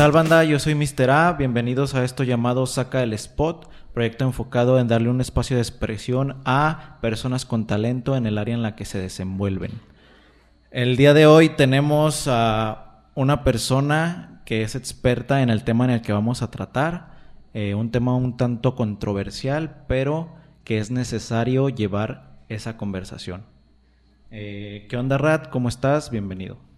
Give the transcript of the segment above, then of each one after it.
tal banda? Yo soy Mr. A, bienvenidos a esto llamado Saca el Spot, proyecto enfocado en darle un espacio de expresión a personas con talento en el área en la que se desenvuelven. El día de hoy tenemos a una persona que es experta en el tema en el que vamos a tratar, eh, un tema un tanto controversial, pero que es necesario llevar esa conversación. Eh, ¿Qué onda, Rat? ¿Cómo estás? Bienvenido.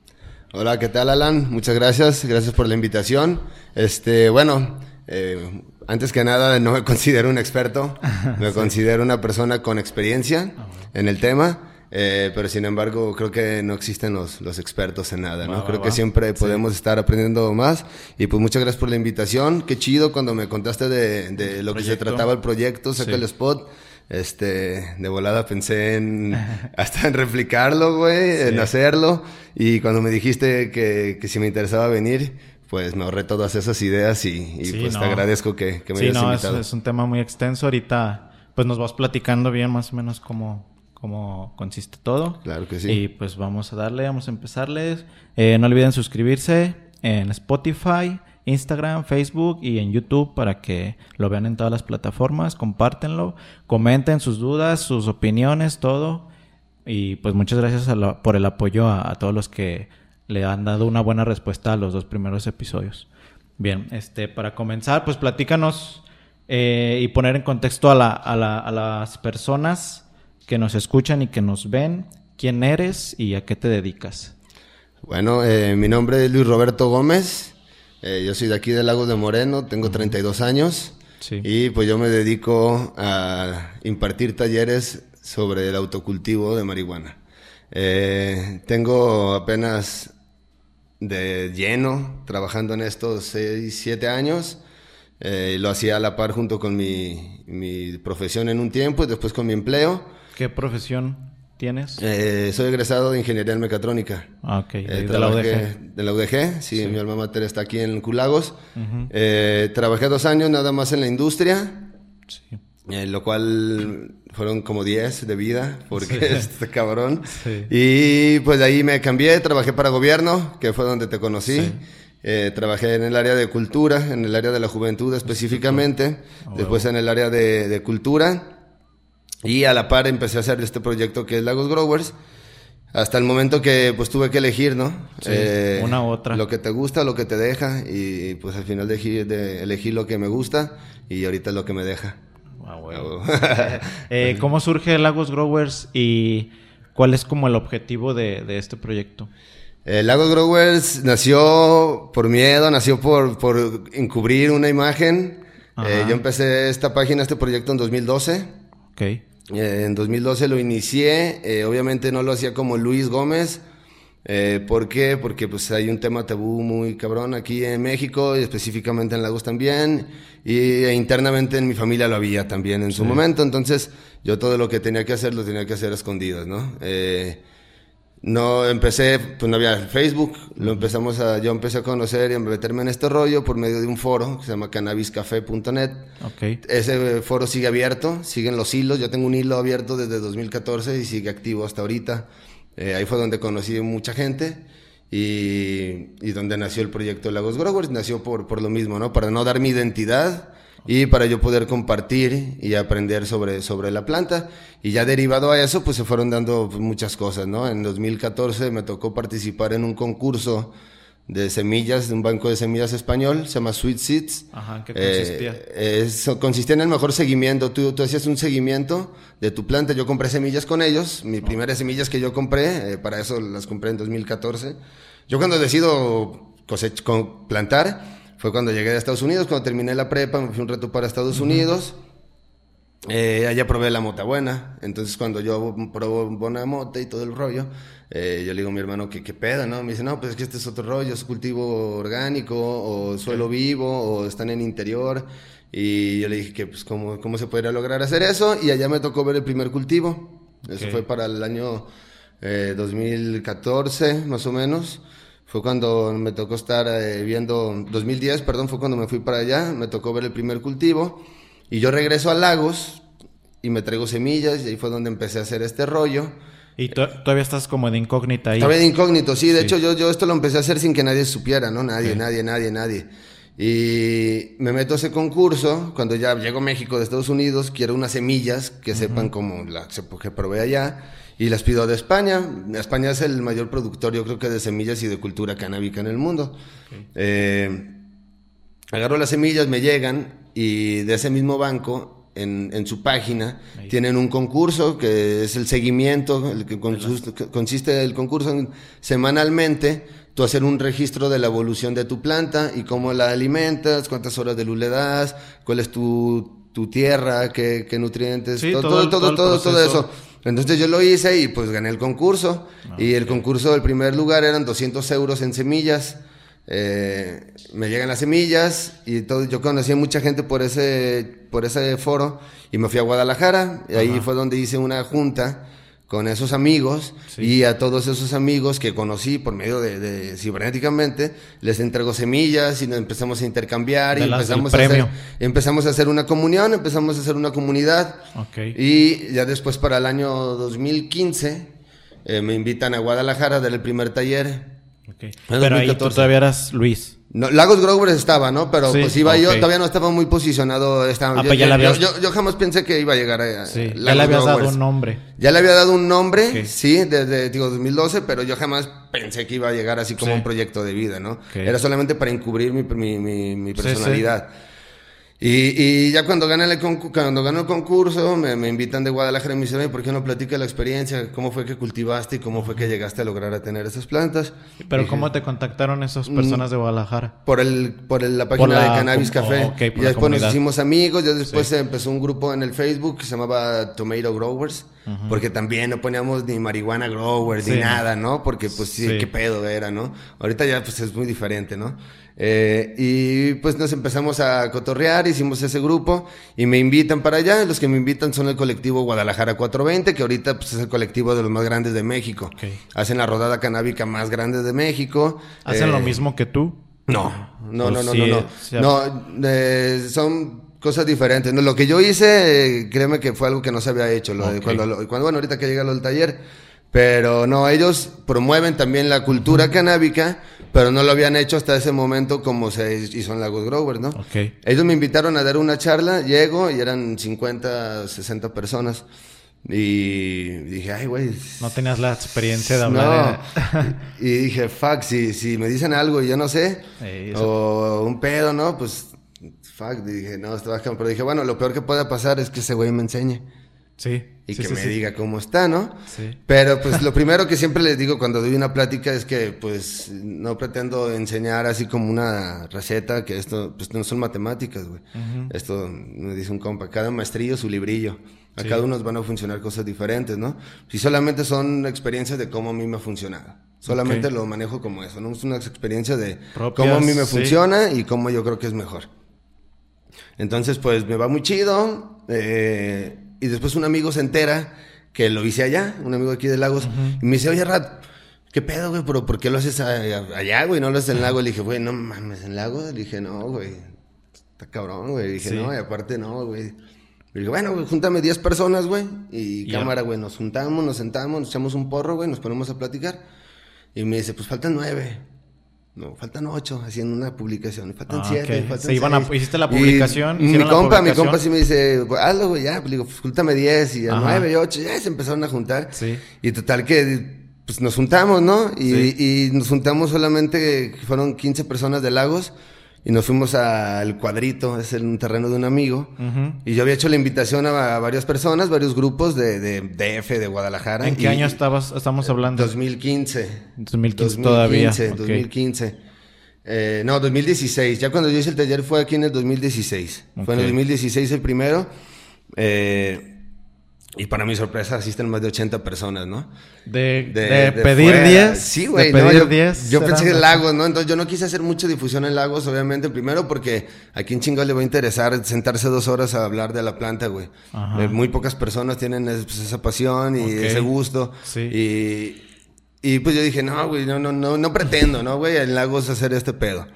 Hola, ¿qué tal, Alan? Muchas gracias, gracias por la invitación. Este, bueno, eh, antes que nada, no me considero un experto, me considero una persona con experiencia ah, en el tema. Eh, pero sin embargo, creo que no existen los, los expertos en nada, ¿no? creo que siempre podemos estar aprendiendo más. Y pues muchas gracias por la invitación. Qué chido cuando me contaste de, de lo que se trataba el proyecto, saca el spot. Este, de volada pensé en hasta en replicarlo, güey, en hacerlo. Y cuando me dijiste que, que si me interesaba venir, pues me ahorré todas esas ideas y, pues te agradezco que, que me hayas no, invitado. Es, es un tema muy extenso. Ahorita, pues nos vas platicando bien más o menos cómo, cómo consiste todo. Claro que sí. Y pues vamos a darle, vamos a empezarles. Eh, no olviden suscribirse en Spotify, Instagram, Facebook y en YouTube para que lo vean en todas las plataformas. Compártenlo, comenten sus dudas, sus opiniones, todo. Y pues muchas gracias por el apoyo a, todos los que le han dado una buena respuesta a los dos primeros episodios. Bien, este, para comenzar, pues platícanos eh, y poner en contexto a, a las personas que nos escuchan y que nos ven. ¿Quién eres y a qué te dedicas? Bueno, eh, mi nombre es Luis Roberto Gómez. Eh, yo soy de aquí del Lago de Moreno, tengo 32 años y pues yo me dedico a impartir talleres sobre el autocultivo de marihuana. Eh, tengo apenas de lleno trabajando en estos 6, 7 años. Eh, lo hacía a la par junto con mi, mi profesión en un tiempo y después con mi empleo. ¿Qué profesión? Tienes? Eh, soy egresado de Ingeniería en Mecatrónica. Ah, ok. Eh, de la UDG. De la UDG, sí, mi alma mater está aquí en Culagos. Eh, trabajé dos años nada más en la industria. Sí. lo cual fueron como 10 de vida, porque este cabrón. Sí. Y pues de ahí me cambié, trabajé para gobierno, que fue donde te conocí. trabajé en el área de cultura, en el área de la juventud específicamente, ah, después en el área de, de cultura y a la par empecé a hacer este proyecto que es Lagos Growers. Hasta el momento que pues tuve que elegir, ¿no? Sí, eh, una u otra. Lo que te gusta, lo que te deja. Y pues al final de elegí lo que me gusta y ahorita es lo que me deja. Ah, bueno. eh, ¿Cómo surge Lagos Growers y cuál es como el objetivo de, de este proyecto? Eh, Lagos Growers nació por miedo, nació por, por encubrir una imagen. Yo empecé esta página, este proyecto en 2012. Ok. Eh, en 2012 lo inicié, eh, obviamente no lo hacía como Luis Gómez. Eh, ¿Por qué? Porque pues hay un tema tabú muy cabrón aquí en México y específicamente en Lagos también y e internamente en mi familia lo había también en su momento, entonces yo todo lo que tenía que hacer lo tenía que hacer a escondidas, ¿no? Eh, no empecé, pues no había Facebook, lo empezamos a, yo empecé a conocer y a meterme en este rollo por medio de un foro que se llama cannabiscafé.net. Okay. Ese foro sigue abierto, siguen los hilos, yo tengo un hilo abierto desde 2014 y sigue activo hasta ahorita. Eh, ahí fue donde conocí mucha gente y, y donde nació el proyecto Lagos Growers, nació por, por lo mismo, ¿no? Para no dar mi identidad y para yo poder compartir y aprender sobre, sobre la planta. Y ya derivado a eso, pues se fueron dando muchas cosas, ¿no? En 2014 me tocó participar en un concurso de semillas, de un banco de semillas español, se llama Sweet Seeds. Ajá, ¿qué consistía? consistía en el mejor seguimiento. Tú, tú hacías un seguimiento de tu planta. Yo compré semillas con ellos. Mis primeras semillas que yo compré, eh, para eso las compré en 2014. Yo cuando decido cosech plantar, fue cuando llegué a Estados Unidos, cuando terminé la prepa, me fui un rato para Estados Unidos. Eh, allá probé la mota buena. Entonces, cuando yo probé buena mota y todo el rollo, eh, yo le digo a mi hermano que qué pedo, ¿no? Me dice, no, pues es que este es otro rollo, es cultivo orgánico, o suelo vivo, o están en interior. Y yo le dije que, pues, ¿cómo, cómo se podría lograr hacer eso? Y allá me tocó ver el primer cultivo. Eso fue para el año 2014, eh, más o menos. Fue cuando me tocó estar eh, viendo, 2010, perdón, fue cuando me fui para allá, me tocó ver el primer cultivo y yo regreso a Lagos y me traigo semillas y ahí fue donde empecé a hacer este rollo. Y to- todavía estás como de incógnita ahí. Estaba de incógnito, sí. De hecho, yo, yo esto lo empecé a hacer sin que nadie supiera, ¿no? Nadie, nadie, nadie, nadie. Y me meto a ese concurso. Cuando ya llego a México de Estados Unidos, quiero unas semillas que sepan como la que probé allá. Y las pido de España. España es el mayor productor, yo creo que de semillas y de cultura canábica en el mundo. Eh, agarro las semillas, me llegan y de ese mismo banco, en, en su página, Ahí. tienen un concurso que es el seguimiento, el que consiste el concurso en semanalmente, tú hacer un registro de la evolución de tu planta y cómo la alimentas, cuántas horas de luz le das, cuál es tu, tu tierra, qué, qué nutrientes, Sí, todo, todo el- todo, todo todo, eso. Entonces yo lo hice y pues gané el concurso. y el concurso del primer lugar eran 200 euros en semillas. Eh, me llegan las semillas y todo, yo conocí a mucha gente por ese, por ese foro y me fui a Guadalajara y ahí fue donde hice una junta con esos amigos Sí. y a todos esos amigos que conocí por medio de, de cibernéticamente les entrego semillas y nos empezamos a intercambiar y De empezamos a, hacer, empezamos a hacer una comunión, empezamos a hacer una comunidad y ya después para el año 2015 eh, me invitan a Guadalajara a dar el primer taller. ok. En Pero ahí tú 2014. todavía eras Luis. No, Lagos Growers estaba, ¿no? Pero Sí, pues iba yo, todavía no estaba muy posicionado. Estaba, Ah, yo, pues ya yo- le habías- yo- yo jamás pensé que iba a llegar a, Sí. Ya Lagos le habías dado un nombre. Ya le había dado un nombre, sí, desde digo 2012, pero yo jamás pensé que iba a llegar así como Sí. un proyecto de vida, ¿no? Era solamente para encubrir mi, mi, mi- sí. Y, y ya cuando gana el, cuando gano el concurso, me, me invitan de Guadalajara y me dicen, "Oye, ¿por qué no platica la experiencia? ¿Cómo fue que cultivaste y cómo fue que llegaste a lograr a tener esas plantas? Pero Dije, ¿cómo te contactaron esas personas de Guadalajara? por el por el- la página la de Cannabis Café. ok, por y después nos hicimos amigos. Ya después Sí. se empezó un grupo en el Facebook que se llamaba Tomato Growers. Porque también no poníamos ni marihuana growers Sí, ni nada, ¿no? Porque pues sí, Sí. qué pedo era, ¿no? Ahorita ya pues es muy diferente, ¿no? Eh, y pues nos empezamos a cotorrear, hicimos ese grupo y me invitan para allá. Los que me invitan son el colectivo Guadalajara 420, que ahorita pues es el colectivo de los más grandes de México. Hacen la rodada canábica más grande de México. ¿Hacen Eh, lo mismo que tú? no, no, Pues no, no, sí, no, no. sí, No, eh, son cosas diferentes. No, lo que yo hice, eh, créeme que fue algo que no se había hecho. Lo de cuando, lo- cuando, bueno, ahorita que llega lo del taller. Pero no, ellos promueven también la cultura canábica, pero no lo habían hecho hasta ese momento como se hizo en Lagos Growers, ¿no? Ok. Ellos me invitaron a dar una charla, llego y eran 50, 60 personas. Y dije, ay, güey, No tenías la experiencia de hablar. no. y dije, fuck, si, si me dicen algo y yo no sé, eso- o un pedo, ¿no? Pues, fuck, dije, no, esto va a cambiar. Pero dije, bueno, lo peor que pueda pasar es que ese güey me enseñe Sí. Y sí, que sí, me sí. diga cómo está, ¿no? Sí. Pero pues lo primero que siempre les digo cuando doy una plática es que pues no pretendo enseñar así como una receta, que esto pues no son matemáticas, güey. Esto me dice un compa, cada maestrillo su librillo. A cada uno nos van a funcionar cosas diferentes, ¿no? Si solamente son experiencias de cómo a mí me ha funcionado. Solamente lo manejo como eso, ¿no? Es una experiencia de Propias, cómo a mí me funciona y cómo yo creo que es mejor. Entonces, pues me va muy chido. eh, y después un amigo se entera que lo hice allá, un amigo aquí de Lagos, y me dice, oye, Rat, ¿qué pedo, güey? ¿Pero por qué lo haces allá, güey? No lo haces en Lagos. Le dije, güey, no mames, ¿en Lagos? Le dije, no, güey. Está cabrón, güey. Le dije, Sí. no, y aparte no, güey. Le dije, bueno, güey, júntame 10 personas, güey. Y cámara, güey, nos juntamos, nos sentamos, nos echamos un porro, güey, nos ponemos a platicar. Y me dice, pues faltan nueve. No, faltan ocho, haciendo una publicación. Y faltan Ah, siete, ok. faltan Se iban a- hiciste la Y publicación, Mi hicieron la compa, mi compa sí me dice, pues, hazlo, güey, ya. Pues, digo, pues júntame diez y a nueve y ocho. Ya se empezaron a juntar. Sí. Y total que, pues nos juntamos, ¿no? Y, Sí. y nos juntamos solamente, fueron 15 personas de Lagos. Y nos fuimos al cuadrito, es un terreno de un amigo. Ujú. Y yo había hecho la invitación a, a varias personas, varios grupos de, de DF, de Guadalajara. ¿En qué Y- año estabas, estamos hablando? 2015. 2015 todavía. 2015, ok. 2015. Eh, no, 2016. Ya cuando yo hice el taller fue aquí en el 2016. Fue en el Ok. 2016 el primero. Eh, y para mi sorpresa asisten más de 80 personas, ¿no? De, De- de de pedir fuera. 10. Sí, de güey. no, pedir yo 10. yo pensé que Lagos, ¿no? Entonces yo no quise hacer mucha difusión en Lagos, obviamente. Primero porque a quién chingo le va a interesar sentarse dos horas a hablar de la planta, güey. Ajá. Eh, muy pocas personas tienen es- pues, esa pasión y ese gusto. Sí. Y, y pues yo dije, no, güey, no, no, no, no pretendo, ¿no, güey? En Lagos hacer este pedo.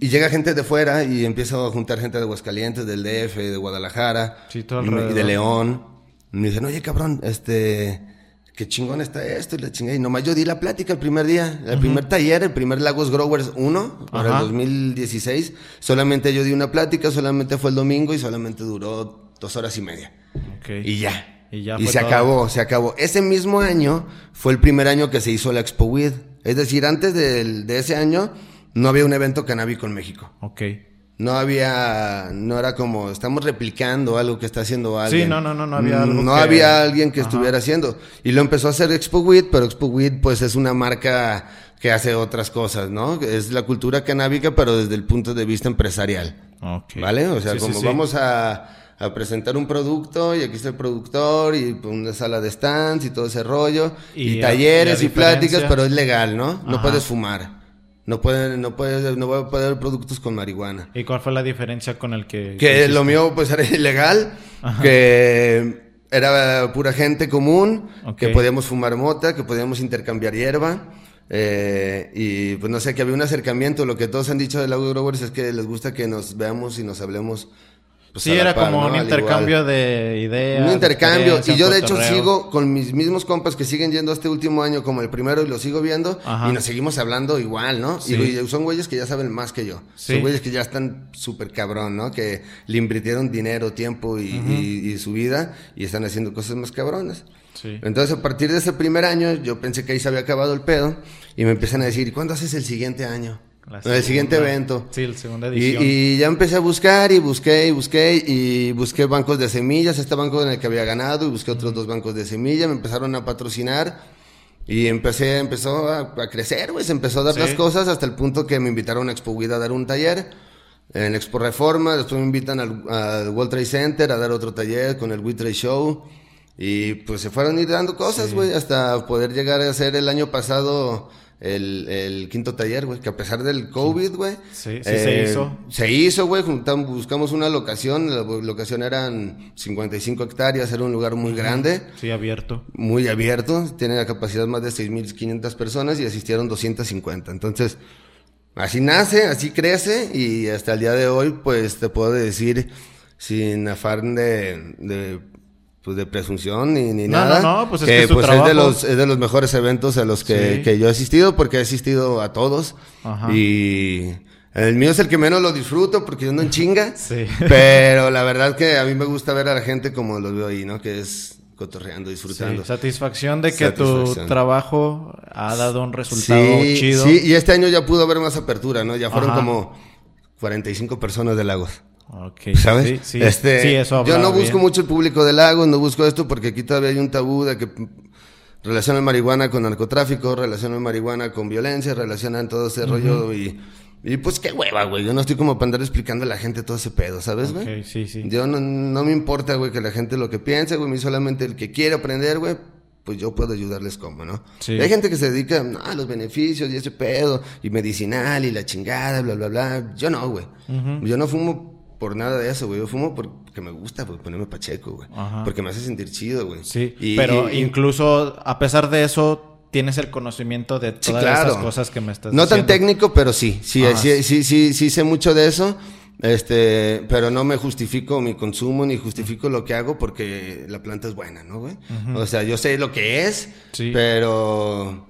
Y llega gente de fuera y empiezo a juntar gente de Aguascalientes, del DF, de Guadalajara Sí, todo y alrededor. de León. Y me dicen, oye, cabrón, este, qué chingón está esto y la chingada. Y nomás yo di la plática el primer día, el primer taller, el primer Lagos Growers 1 para el 2016. Solamente yo di una plática, solamente fue el domingo y solamente duró dos horas y media. Y ya. Y, ya y se acabó, se acabó. Ese mismo año fue el primer año que se hizo la Expo WID. Es decir, antes de, de ese año no había un evento canábico en México. Ok. No había, no era como, estamos replicando algo que está haciendo alguien. Sí, no, no, no, no había algo No había alguien que estuviera haciendo. Y lo empezó a hacer Expo Weed, pero Expo Weed pues es una marca que hace otras cosas, ¿no? Es la cultura canábica, pero desde el punto de vista empresarial. Okay. ¿Vale? O sea, como vamos a, a, presentar un producto y aquí está el productor y una sala de stands y todo ese rollo y, talleres y, pláticas, pero es legal, ¿no? No puedes fumar. No pueden, no puede, no voy a poder productos con marihuana. ¿Y cuál fue la diferencia con el que? Que lo mío pues era ilegal, que era pura gente común, que podíamos fumar mota, que podíamos intercambiar hierba. Eh, y pues no sé, que había un acercamiento. Lo que todos han dicho de la Growers es que les gusta que nos veamos y nos hablemos pues sí, era como un intercambio de ideas. Un intercambio. Y yo, de hecho, sigo con mis mismos compas que siguen yendo este último año como el primero y lo sigo viendo. Y nos seguimos hablando igual, ¿no? Y son güeyes que ya saben más que yo. Son güeyes que ya están súper cabrón, ¿no? Que le invirtieron dinero, tiempo y, su vida y están haciendo cosas más cabronas. Entonces, a partir de ese primer año, yo pensé que ahí se había acabado el pedo. Y me empiezan a decir, ¿cuándo haces el siguiente año? El siguiente evento. Sí, la segunda edición. Y, ya empecé a buscar y busqué y busqué y busqué bancos de semillas, este banco en el que había ganado y busqué otros dos bancos de semillas, me empezaron a patrocinar y empecé, empezó a, crecer, güey, se empezó a dar las cosas hasta el punto que me invitaron a Expo a dar un taller en Expo Reforma, después me invitan al, World Trade Center a dar otro taller con el We Trade Show. Y pues se fueron ir dando cosas, güey, hasta poder llegar a ser el año pasado el, el quinto taller, güey, que a pesar del COVID, güey. Sí, sí, se eh, hizo. Se hizo, güey, buscamos una locación, la locación eran 55 hectáreas, era un lugar muy grande. Sí, abierto. Muy abierto, tiene la capacidad más de 6.500 personas y asistieron 250. Entonces, así nace, así crece y hasta el día de hoy, pues te puedo decir, sin afán de, de pues de presunción ni, ni nada. No, no, pues es que, es, pues es, de los, es de los mejores eventos a los que, que, yo he asistido, porque he asistido a todos. Ajá. Y el mío es el que menos lo disfruto, porque yo no en chinga. Sí. Pero la verdad que a mí me gusta ver a la gente como lo veo ahí, ¿no? Que es cotorreando, disfrutando. Sí, satisfacción de que tu trabajo ha dado un resultado chido. Sí, y este año ya pudo haber más apertura, ¿no? Ya fueron como 45 personas de Lagos. Okay, ¿Sabes? Sí, este, eso Yo no busco mucho el público del lago, no busco esto porque aquí todavía hay un tabú de que relacionan marihuana con narcotráfico, relacionan marihuana con violencia, relacionan todo ese rollo y, y pues qué hueva, güey. Yo no estoy como para andar explicando a la gente todo ese pedo, ¿sabes, güey? Okay, sí, sí. Yo no, no me importa, güey, que la gente lo que piense, güey. Solamente el que quiere aprender, güey, pues yo puedo ayudarles como, ¿no? Sí. Hay gente que se dedica a los beneficios y ese pedo, y medicinal y la chingada, bla, bla, bla. Yo no, güey. Yo no fumo por nada de eso, güey. Yo fumo porque me gusta, pues, ponerme pacheco, güey. Porque me hace sentir chido, güey. Sí, pero incluso a pesar de eso, tienes el conocimiento de todas esas cosas que me estás no diciendo. No tan técnico, pero sí. Sí, sí, sí, sí, sí, sé mucho de eso. Este, pero no me justifico mi consumo ni justifico lo que hago porque la planta es buena, ¿no, güey? O sea, yo sé lo que es, sí. pero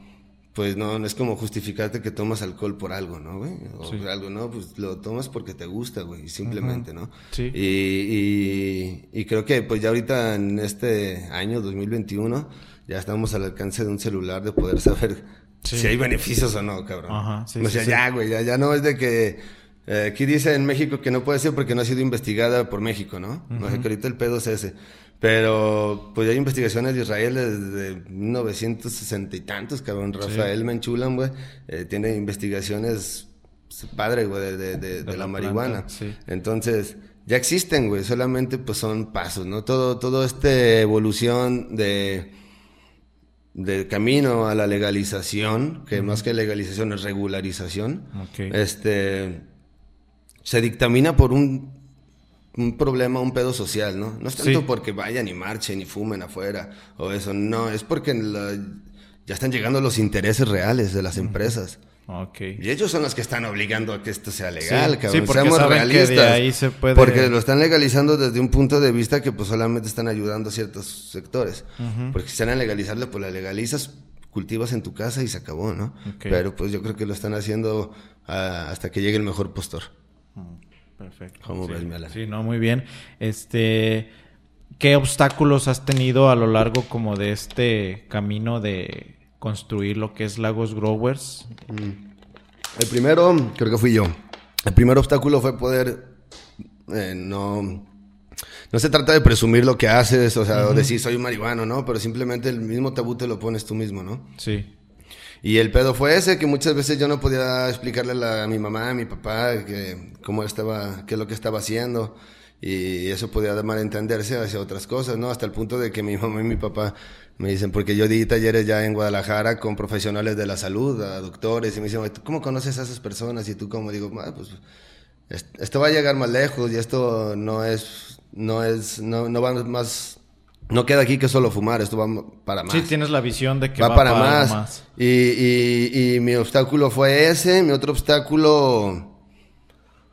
pues no, no es como justificarte que tomas alcohol por algo, ¿no, güey? O algo, ¿no? Pues lo tomas porque te gusta, güey, simplemente, ¿no? Sí. Y, y, creo que pues ya ahorita en este año 2021 ya estamos al alcance de un celular de poder saber si hay beneficios o no, cabrón. Ajá, sí, o sea, ya, güey, ya, ya no es de que... Eh, aquí dice en México que no puede ser porque no ha sido investigada por México, ¿no? No sé, que ahorita el pedo es ese. Pero pues hay investigaciones de Israel desde 1960 y tantos, cabrón. Rafael Menchulan, güey, eh, tiene investigaciones padre, güey, de, de, la, marihuana. Entonces, ya existen, güey, solamente pues son pasos, ¿no? Todo, todo esta evolución de del camino a la legalización, que más que legalización es regularización, este se dictamina por un un problema, un pedo social, ¿no? No es tanto porque vayan y marchen y fumen afuera o eso, no, es porque ya están llegando los intereses reales de las empresas. Ok. Y ellos son los que están obligando a que esto sea legal, Sí, cabrón. sí, porque Seamos saben que de realistas. ahí se puede- Porque lo están legalizando desde un punto de vista que pues solamente están ayudando a ciertos sectores. Porque si están a legalizarlo, pues la legalizas, cultivas en tu casa y se acabó, ¿no? Ok. Pero pues yo creo que lo están haciendo ah, hasta que llegue el mejor postor. Perfecto. ¿Cómo sí. ves? Sí, no, muy bien. Este, ¿qué obstáculos has tenido a lo largo como de este camino de construir lo que es Lagos Growers? El primero, creo que fui yo. El primer obstáculo fue poder eh, no. No se trata de presumir lo que haces, o sea, o decir soy un marihuano, ¿no? Pero simplemente el mismo tabú te lo pones tú mismo, ¿no? Sí. Y el pedo fue ese, que muchas veces yo no podía explicarle a, mi mamá, a mi papá, que cómo estaba, qué es lo que estaba haciendo. Y eso podía dar malentenderse hacia otras cosas, ¿no? Hasta el punto de que mi mamá y mi papá me dicen, porque yo di talleres ya en Guadalajara con profesionales de la salud, a doctores, y me dicen, "Oye, ¿tú cómo conoces a esas personas? Y tú como digo, "Ah, pues es- esto va a llegar más lejos y esto no es, no es, no, no va más, no queda aquí que solo fumar, esto va para más Sí, tienes la visión de que va, va, para más. Y, y, y mi obstáculo fue ese. Mi otro obstáculo,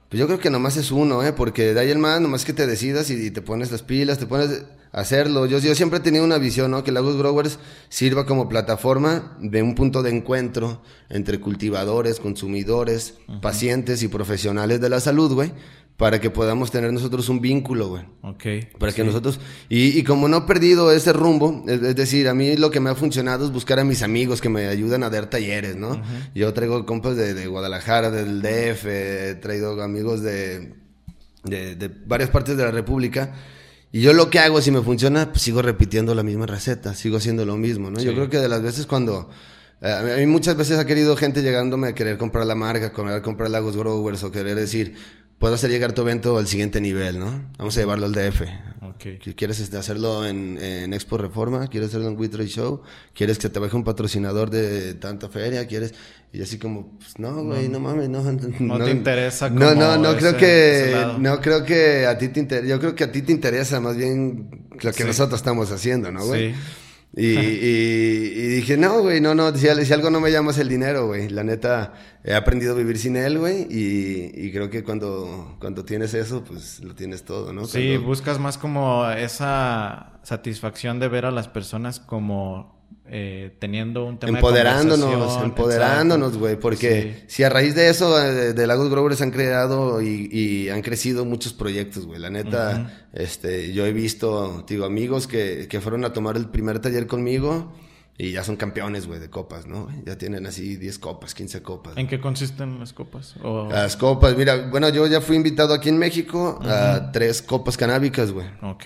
pues yo creo que nomás es uno, ¿eh? Porque de ahí el más, nomás que te decidas y, y te pones las pilas, te pones a hacerlo. Yo, yo siempre he tenido una visión, ¿no? Que Lagos Growers sirva como plataforma de un punto de encuentro entre cultivadores, consumidores, pacientes y profesionales de la salud, güey. Para que podamos tener nosotros un vínculo, güey. Ok. Para que nosotros, y, y como no he perdido ese rumbo, es, es decir, a mí lo que me ha funcionado es buscar a mis amigos que me ayudan a dar talleres, ¿no? Yo traigo compas de, de Guadalajara, del DF, he traído amigos de, de, de varias partes de la República. Y yo lo que hago, si me funciona, pues sigo repitiendo la misma receta, sigo haciendo lo mismo, ¿no? Yo creo que de las veces cuando... eh, A mí muchas veces ha querido gente llegándome a querer comprar la marca, querer comprar Lagos Growers o querer decir, puedo hacer llegar tu evento al siguiente nivel, ¿no? Vamos a llevarlo al DF. Ok. Si ¿Quieres este, hacerlo en, en Expo Reforma? ¿Quieres hacerlo en Trade Show? ¿Quieres que te baje un patrocinador de tanta feria? ¿Quieres? Y así como, pues no, güey, no, mames, no. No te interesa No, no, como no creo que, no creo que a ti te interesa, yo creo que a ti te interesa más bien lo que Sí. nosotros estamos haciendo, ¿no, güey? Sí. Y, y- y dije, no, güey, no, no, si, si algo no me llama es el dinero, güey. La neta, he aprendido a vivir sin él, güey, y, y creo que cuando, cuando tienes eso, pues lo tienes todo, ¿no? Sí, Cuando- buscas más como esa satisfacción de ver a las personas como eh, teniendo un tema de empoderándonos, conversación, empoderándonos, güey, porque Sí. si a raíz de eso de, de Lagos Growers han creado y, y han crecido muchos proyectos, güey. La neta, este, yo he visto, digo, amigos que, que fueron a tomar el primer taller conmigo y ya son campeones, güey, de copas, ¿no? Ya tienen así 10 copas, 15 copas. ¿En qué consisten las copas? O- Las copas, mira, bueno, yo ya fui invitado aquí en México a tres copas canábicas, güey. Ok.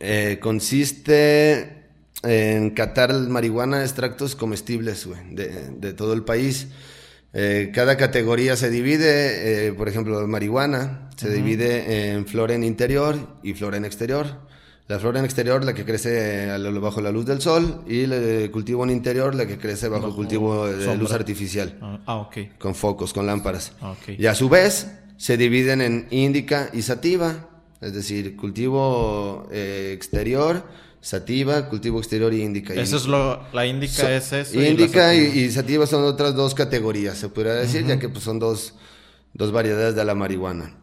Eh, consiste en catar marihuana, extractos comestibles, güey, de, de todo el país. Eh, cada categoría se divide, eh, por ejemplo, marihuana, se divide en flora en interior y flora en exterior. La flora en exterior, la que crece bajo la luz del sol, y el cultivo en interior, la que crece bajo, Bajo cultivo de sombra. luz artificial, Ah, ah, ok. con focos, con lámparas. Ah. Y a su vez se dividen en índica y sativa, es decir, cultivo eh, exterior, sativa, cultivo exterior y índica. Eso es lo... La índica so- es eso. y Índica y, sativa. y sativa son otras dos categorías, se podría decir, ya que pues, son dos, dos variedades de la marihuana.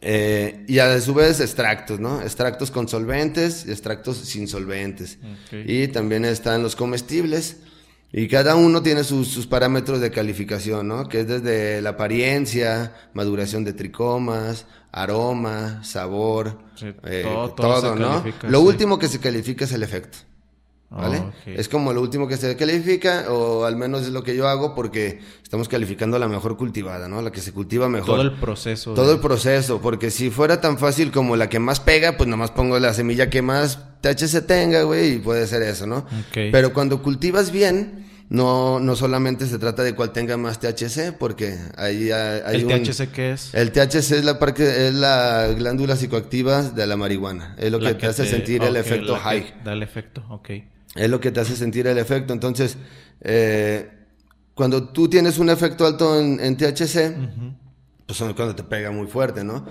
Eh, y a su vez extractos, ¿no? Extractos con solventes y extractos sin solventes. Y también están los comestibles. Y cada uno tiene sus, sus parámetros de calificación, ¿no? Que es desde la apariencia, maduración de tricomas, aroma, sabor, Sí, eh, todo- todo, todo se ¿no? califica, Lo sí. último que se califica es el efecto. ¿Vale? Ah. Es como lo último que se califica, o al menos es lo que yo hago, porque estamos calificando la mejor cultivada, ¿no? La que se cultiva mejor. Todo el proceso. Todo de- el proceso, porque si fuera tan fácil como la que más pega, pues nomás pongo la semilla que más THC tenga, güey, y puede ser eso, ¿no? Pero cuando cultivas bien, no, no solamente se trata de cuál tenga más THC, porque ahí hay, hay ¿El un- THC qué es? El THC es la, parte, es la glándula psicoactiva de la marihuana. Es lo que, te hace sentir el efecto high. Da el efecto, ok. Es lo que te hace sentir el efecto. Entonces, eh, cuando tú tienes un efecto alto en, en THC, pues son cuando te pega muy fuerte, ¿no?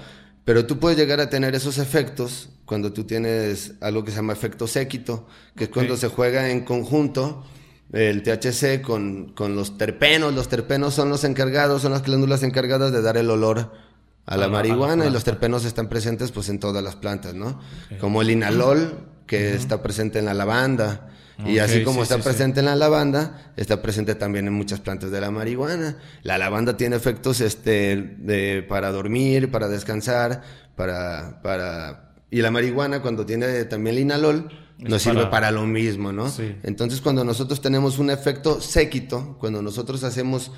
Pero tú puedes llegar a tener esos efectos cuando tú tienes algo que se llama efecto séquito, que es cuando se juega en conjunto el THC con, con los terpenos. Los terpenos son los encargados, son las glándulas encargadas de dar el olor a la marihuana y los terpenos están presentes pues en todas las plantas, ¿no? Como el inalol que está presente en la lavanda y así como está presente en la lavanda, está presente también en muchas plantas de la marihuana. La lavanda tiene efectos este de, para dormir, para descansar, para para y la marihuana cuando tiene también el inalol nos sirve para lo mismo, ¿no? Entonces cuando nosotros tenemos un efecto séquito, cuando nosotros hacemos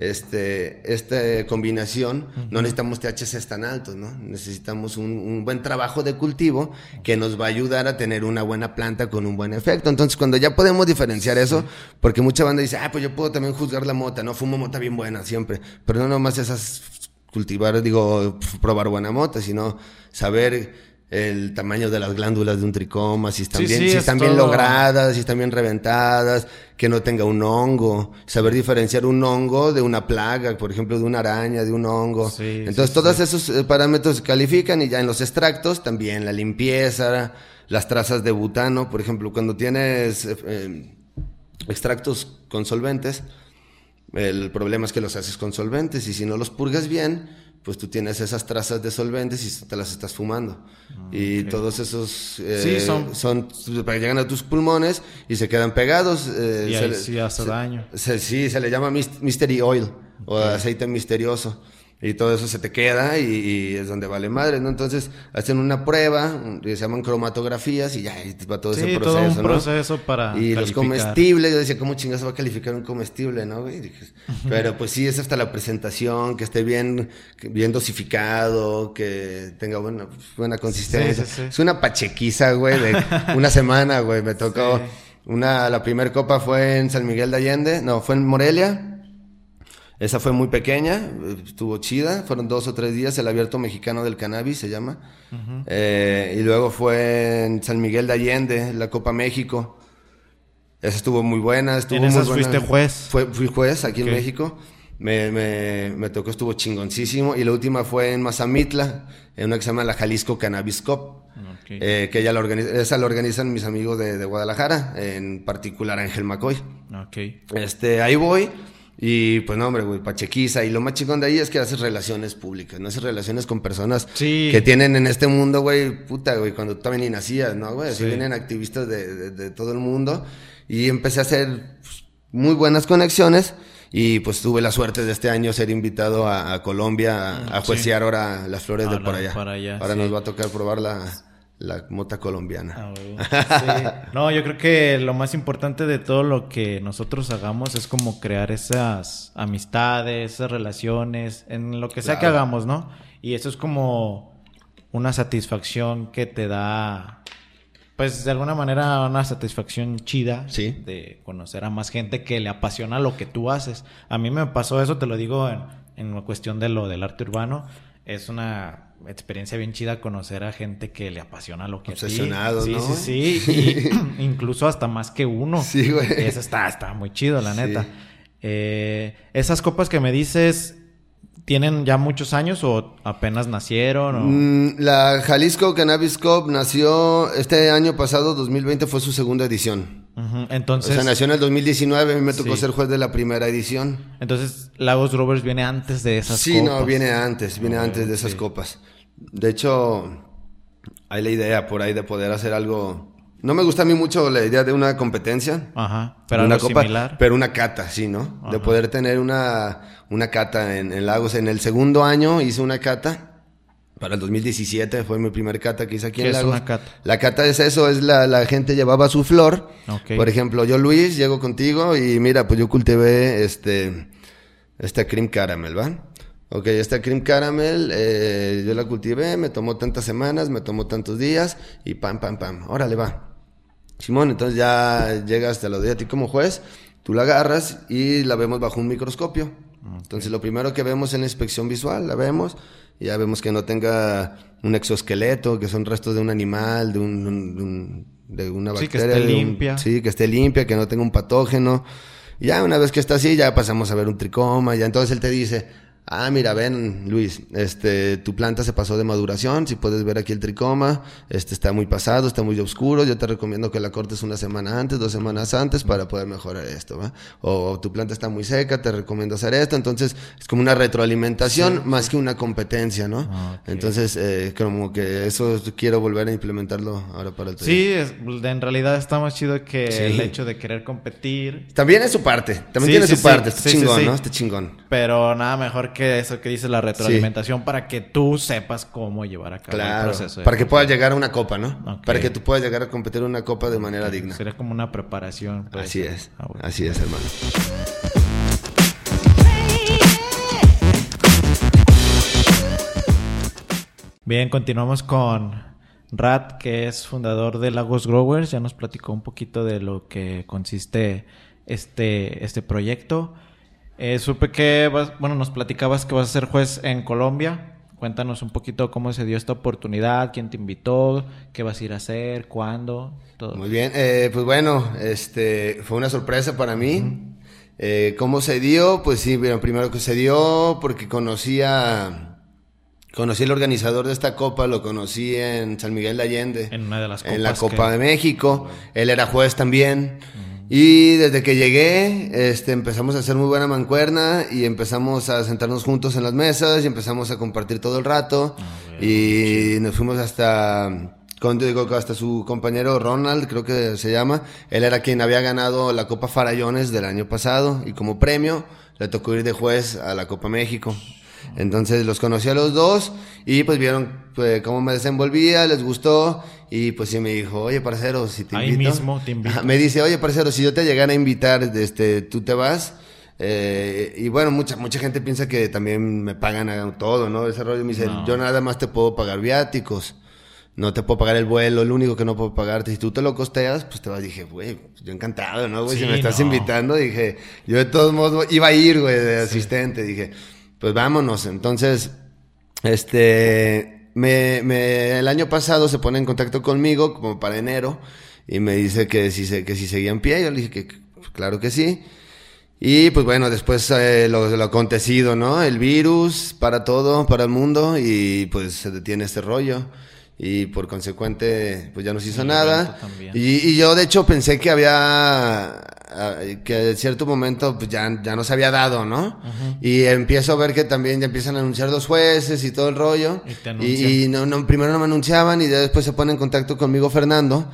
este, esta combinación, no necesitamos THC tan altos, ¿no? Necesitamos un, buen trabajo de cultivo que nos va a ayudar a tener una buena planta con un buen efecto. Entonces, cuando ya podemos diferenciar eso, porque mucha banda dice, ah, pues yo puedo también juzgar la mota, ¿no? Fumo mota bien buena siempre, pero no nomás esas cultivar, digo, probar buena mota, sino saber el tamaño de las glándulas de un tricoma, si están bien, si están bien logradas, si están bien reventadas, que no tenga un hongo, saber diferenciar un hongo de una plaga, por ejemplo, de una araña, de un hongo. Entonces, todos esos eh, parámetros se califican y ya en los extractos también la limpieza, las trazas de butano, por ejemplo, cuando tienes eh, eh, extractos con solventes, el problema es que los haces con solventes y si no los purgas bien, pues tú tienes esas trazas de solventes y te las estás fumando. Ah, y todos esos eh, son... son llegan a tus pulmones y se quedan pegados. Eh, y ahí sí hace daño. sí, se le llama mystery oil o aceite misterioso y todo eso se te queda y, es donde vale madre, ¿no? Entonces hacen una prueba, se llaman cromatografías y ya va todo ese proceso, todo un proceso para Y los comestibles, yo decía, ¿cómo chingas va a calificar un comestible, no? pero pues sí, es hasta la presentación, que esté bien, bien dosificado, que tenga buena, buena consistencia. es una pachequiza, güey, de una semana, güey, me tocó... Una, la primera copa fue en San Miguel de Allende, no, fue en Morelia, esa fue muy pequeña, estuvo chida, fueron dos o tres días, el abierto mexicano del cannabis se llama. Eh, y luego fue en San Miguel de Allende, la Copa México. Esa estuvo muy buena. Estuvo ¿En esas fuiste juez? fui juez aquí en México. Me, me, me, tocó, estuvo chingoncísimo. Y la última fue en Mazamitla, en una que se llama la Jalisco Cannabis Cup. Eh, que ella la organiza, esa la organizan mis amigos de, de Guadalajara, en particular Ángel. Okay. Este, ahí voy. Y pues no, hombre, güey, pachequiza. Y lo más chingón de ahí es que haces relaciones públicas, no haces relaciones con personas que tienen en este mundo, güey, puta, güey, cuando tú también ni nacías, ¿no, güey? Así vienen activistas de, de, todo el mundo. Y empecé a hacer pues, muy buenas conexiones. Y pues tuve la suerte de este año ser invitado a, Colombia a, juiciar ahora las flores de por allá. ahora nos va a tocar probar la la mota colombiana. Ah, no, yo creo que lo más importante de todo lo que nosotros hagamos es como crear esas amistades, esas relaciones, en lo que sea que hagamos, ¿no? Y eso es como una satisfacción que te da, pues de alguna manera una satisfacción chida ¿Sí? de conocer a más gente que le apasiona lo que tú haces. A mí me pasó eso, te lo digo en, en cuestión de lo del arte urbano. Es una experiencia bien chida conocer a gente que le apasiona lo que Obsesionado, sí, ¿no? Sí, sí, incluso hasta más que uno. Sí, güey. Eso está, está muy chido, la neta. Eh, esas copas que me dices, ¿tienen ya muchos años o apenas nacieron? Mm, la Jalisco Cannabis Cup nació este año pasado, 2020, fue su segunda edición. Entonces. O sea, nació en el 2019, a mí me tocó ser juez de la primera edición. Entonces, Lagos Rovers viene antes de esas sí, copas. Sí, no, viene antes, viene antes de esas copas. De hecho, hay la idea por ahí de poder hacer algo. No me gusta a mí mucho la idea de una competencia. Ajá. Pero una copa, similar. Pero una cata, sí, ¿no? De poder tener una, una cata en, Lagos. En el segundo año hice una cata. Para el 2017 fue mi primer cata que hice aquí en Lagos. Es una cata? La cata es eso, es la, la gente llevaba su flor. Por ejemplo, yo Luis, llego contigo y mira, pues yo cultivé este, este cream caramel, ¿va? Ok, esta cream caramel, eh, yo la cultivé, me tomó tantas semanas, me tomó tantos días y pam, pam, pam, órale va. Simón, entonces ya llegas, te lo doy a ti como juez, tú la agarras y la vemos bajo un microscopio. Entonces lo primero que vemos en la inspección visual, la vemos, y ya vemos que no tenga un exoesqueleto, que son restos de un animal, de, un, de, una bacteria. Sí, que esté limpia. sí, que esté limpia, que no tenga un patógeno. Y ya una vez que está así, ya pasamos a ver un tricoma, ya entonces él te dice, Ah, mira, ven, Luis, este, tu planta se pasó de maduración, si puedes ver aquí el tricoma, este está muy pasado, está muy oscuro, yo te recomiendo que la cortes una semana antes, dos semanas antes para poder mejorar esto, ¿va? O, tu planta está muy seca, te recomiendo hacer esto, entonces es como una retroalimentación más que una competencia, ¿no? Ah, entonces, eh, como que eso quiero volver a implementarlo ahora para el Sí, en realidad está más chido que el hecho de querer competir. También es su parte, también tiene su parte, está chingón, ¿no? Está chingón. Pero nada mejor que eso que dice la retroalimentación para que tú sepas cómo llevar a cabo el proceso. Para que puedas llegar a una copa, ¿no? Para que tú puedas llegar a competir una copa de manera digna. Sería como una preparación. Pues. Así es. Ah, Así es, hermano. Bien, continuamos con Rat, que es fundador de Lagos Growers. Ya nos platicó un poquito de lo que consiste este, este proyecto. Eh, supe que, bueno, nos platicabas que vas a ser juez en Colombia. Cuéntanos un poquito cómo se dio esta oportunidad, quién te invitó, qué vas a ir a hacer, cuándo, todo. Muy bien, eh, pues bueno, este, fue una sorpresa para mí. Eh, ¿Cómo se dio? Pues sí, bueno, primero que se dio porque conocía, conocí al organizador de esta copa, lo conocí en San Miguel de Allende. En una de las copas. En la Copa de México. Él era juez también. Y desde que llegué, este, empezamos a hacer muy buena mancuerna y empezamos a sentarnos juntos en las mesas y empezamos a compartir todo el rato. Ah, y nos fuimos hasta, digo, hasta su compañero Ronald, creo que se llama. Él era quien había ganado la Copa Farallones del año pasado y como premio le tocó ir de juez a la Copa México. Entonces los conocí a los dos y pues vieron pues, cómo me desenvolvía, les gustó y pues sí me dijo, oye parcero, si te Ahí mismo te invito. Me dice, oye parcero, si yo te llegara a invitar, este, tú te vas. Eh, y bueno, mucha, mucha gente piensa que también me pagan todo, ¿no? Ese rollo me dice, yo nada más te puedo pagar viáticos no te puedo pagar el vuelo, lo único que no puedo pagarte. Si tú te lo costeas, pues te vas. Dije, güey, yo encantado, ¿no, güey? si me estás invitando, dije, yo de todos modos iba a ir, güey, de asistente. Dije, pues vámonos. Entonces, este, me, me, el año pasado se pone en contacto conmigo como para enero y me dice que si, que si seguía en pie. Yo le dije que pues, claro que sí. Y pues bueno, después eh, lo, lo, acontecido, ¿no? El virus para todo, para el mundo y pues se detiene este rollo y por consecuente pues ya no se hizo nada y, y, yo de hecho pensé que había que en cierto momento pues ya, ya no se había dado, ¿no? Y empiezo a ver que también ya empiezan a anunciar los jueces y todo el rollo. Y, no, no, primero no me anunciaban y después se pone en contacto conmigo Fernando.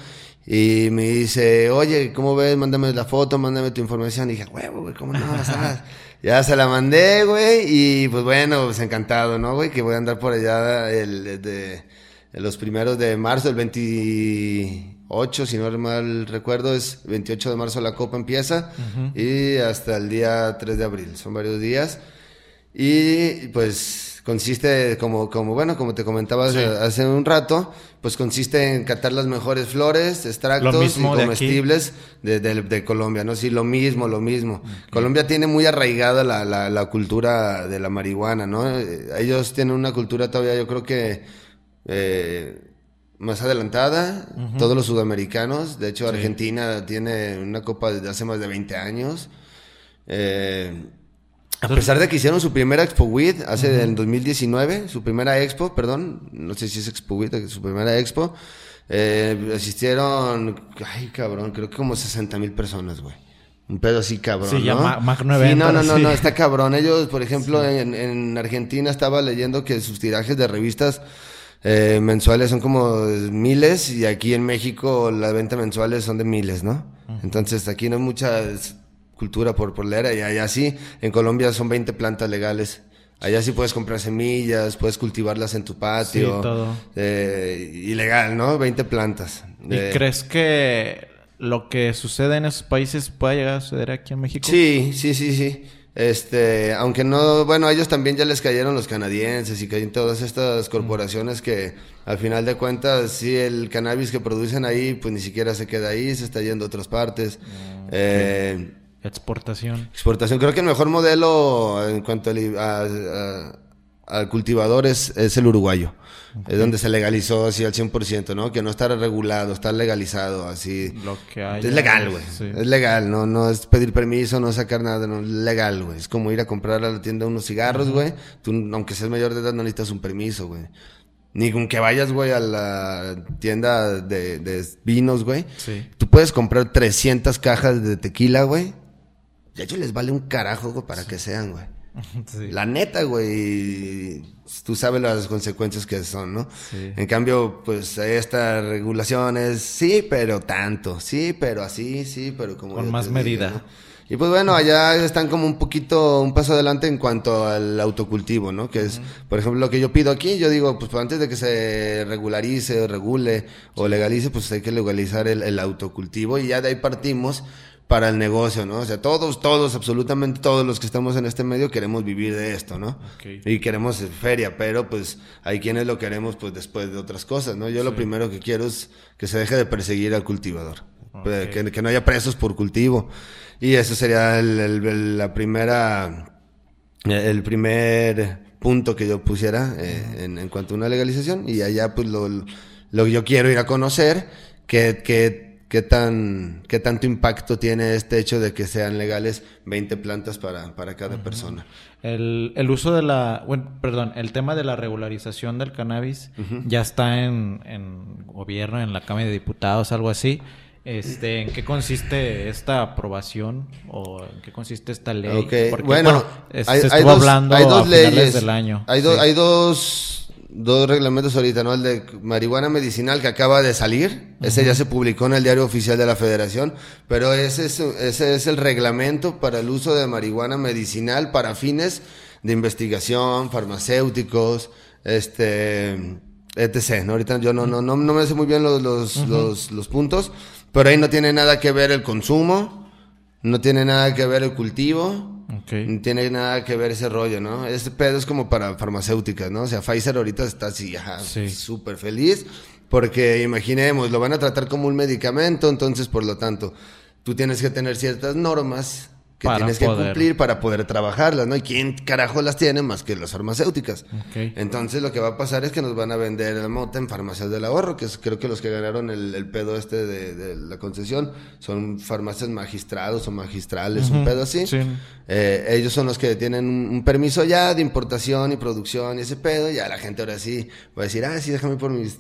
Y me dice, oye, ¿cómo ves? Mándame la foto, mándame tu información. Y dije, huevo, güey, ¿cómo no? ya se la mandé, güey. Y pues bueno, pues encantado, ¿no, güey? Que voy a andar por allá el, de, los primeros de marzo, el 20 8, si no mal recuerdo, es 28 de marzo la Copa empieza y hasta el día 3 de abril, son varios días. Y pues consiste, como, como bueno, como te comentaba hace un rato, pues consiste en catar las mejores flores, extractos y comestibles de, de, Colombia, ¿no? Sí, lo mismo, lo mismo. Colombia tiene muy arraigada la, la, la, cultura de la marihuana, ¿no? Ellos tienen una cultura todavía, yo creo que... Eh, más adelantada, todos los sudamericanos. De hecho, Argentina tiene una copa desde hace más de 20 años. Eh, a pesar de que hicieron su primera Expo WID hace en 2019, su primera Expo, perdón, no sé si es Expo WID, su primera Expo, eh, asistieron, ay cabrón, creo que como 60 mil personas, güey. Un pedo así cabrón, sí, ¿no? sí, no, no, no, no, está cabrón. Ellos, por ejemplo, en, en Argentina estaba leyendo que sus tirajes de revistas eh, mensuales son como miles y aquí en México las ventas mensuales son de miles, ¿no? Entonces aquí no hay mucha cultura por, por leer y allá sí, en Colombia son 20 plantas legales. Allá sí puedes comprar semillas, puedes cultivarlas en tu patio. Sí, todo. Eh, ilegal, ¿no? 20 plantas. ¿Y eh, crees que lo que sucede en esos países puede llegar a suceder aquí en México? Sí, sí, sí, sí. Este, aunque no, bueno, a ellos también ya les cayeron los canadienses y cayeron todas estas corporaciones que al final de cuentas, sí, el cannabis que producen ahí, pues ni siquiera se queda ahí, se está yendo a otras partes. Ah, eh, exportación. Exportación. Creo que el mejor modelo en cuanto a, al cultivador es, es el uruguayo. Es donde se legalizó así al 100%, ¿no? Que no está regulado, está legalizado, así. Lo que hay. Es legal, güey. Sí. Es legal, no, no es pedir permiso, no sacar nada, no, es legal, güey. Es como ir a comprar a la tienda unos cigarros, güey. Tú, aunque seas mayor de edad, no necesitas un permiso, güey. Ni con que vayas, güey, a la tienda de, de vinos, güey. Sí. Tú puedes comprar 300 cajas de tequila, güey. Y a ellos les vale un carajo, güey, para que sean, güey. Sí. La neta, güey, tú sabes las consecuencias que son, ¿no? Sí. En cambio, pues esta regulación es sí, pero tanto, sí, pero así, sí, pero como... Con más medida. digo, ¿no? Y pues bueno, allá están como un poquito, un paso adelante en cuanto al autocultivo, ¿no? Que es, por ejemplo, lo que yo pido aquí, yo digo, pues antes de que se regularice, regule o legalice, pues hay que legalizar el, el autocultivo y ya de ahí partimos para el negocio, ¿no? O sea, todos, todos, absolutamente todos los que estamos en este medio queremos vivir de esto, ¿no? Y queremos feria, pero pues hay quienes lo queremos pues después de otras cosas, ¿no? Yo lo primero que quiero es que se deje de perseguir al cultivador, Ok. que, que no haya presos por cultivo. Y eso sería el- la primera, el primer punto que yo pusiera eh, en, en cuanto a una legalización. Y allá pues lo, lo que yo quiero ir a conocer, que, que, qué tan, qué tanto impacto tiene este hecho de que sean legales 20 plantas para, para cada persona. El, el uso de la, bueno, perdón, el tema de la regularización del cannabis ya está en, en gobierno, en la Cámara de Diputados, algo así. Este, ¿en qué consiste esta aprobación o en qué consiste esta ley? Porque, bueno, hay, se hay estuvo dos, hablando hay dos a leyes. del año. Hay, do- Sí. hay dos, dos reglamentos ahorita, ¿no? El de marihuana medicinal que acaba de salir. Ese ya se publicó en el diario oficial de la federación. Pero ese es, ese es el reglamento para el uso de marihuana medicinal para fines de investigación, farmacéuticos, este, etc. ¿no? Ahorita yo no, no, no, no me sé muy bien los, los, los, los puntos. Pero ahí no tiene nada que ver el consumo. No tiene nada que ver el cultivo. No tiene nada que ver ese rollo, ¿no? Ese pedo es como para farmacéuticas, ¿no? O sea, Pfizer ahorita está así, ajá, Sí. súper feliz, porque imaginemos, lo van a tratar como un medicamento, entonces, por lo tanto, tú tienes que tener ciertas normas que Para tienes que cumplir para poder trabajarlas, ¿no? ¿Y quién carajo las tiene más que las farmacéuticas? Entonces lo que va a pasar es que nos van a vender la mota en farmacias del ahorro, que es, creo que los que ganaron el, el pedo este de, de la concesión son farmacias magistrados o magistrales, un pedo así. Sí. Eh, ellos son los que tienen un, un permiso ya de importación y producción y ese pedo. Ya la gente ahora sí va a decir, ah, sí, déjame por mis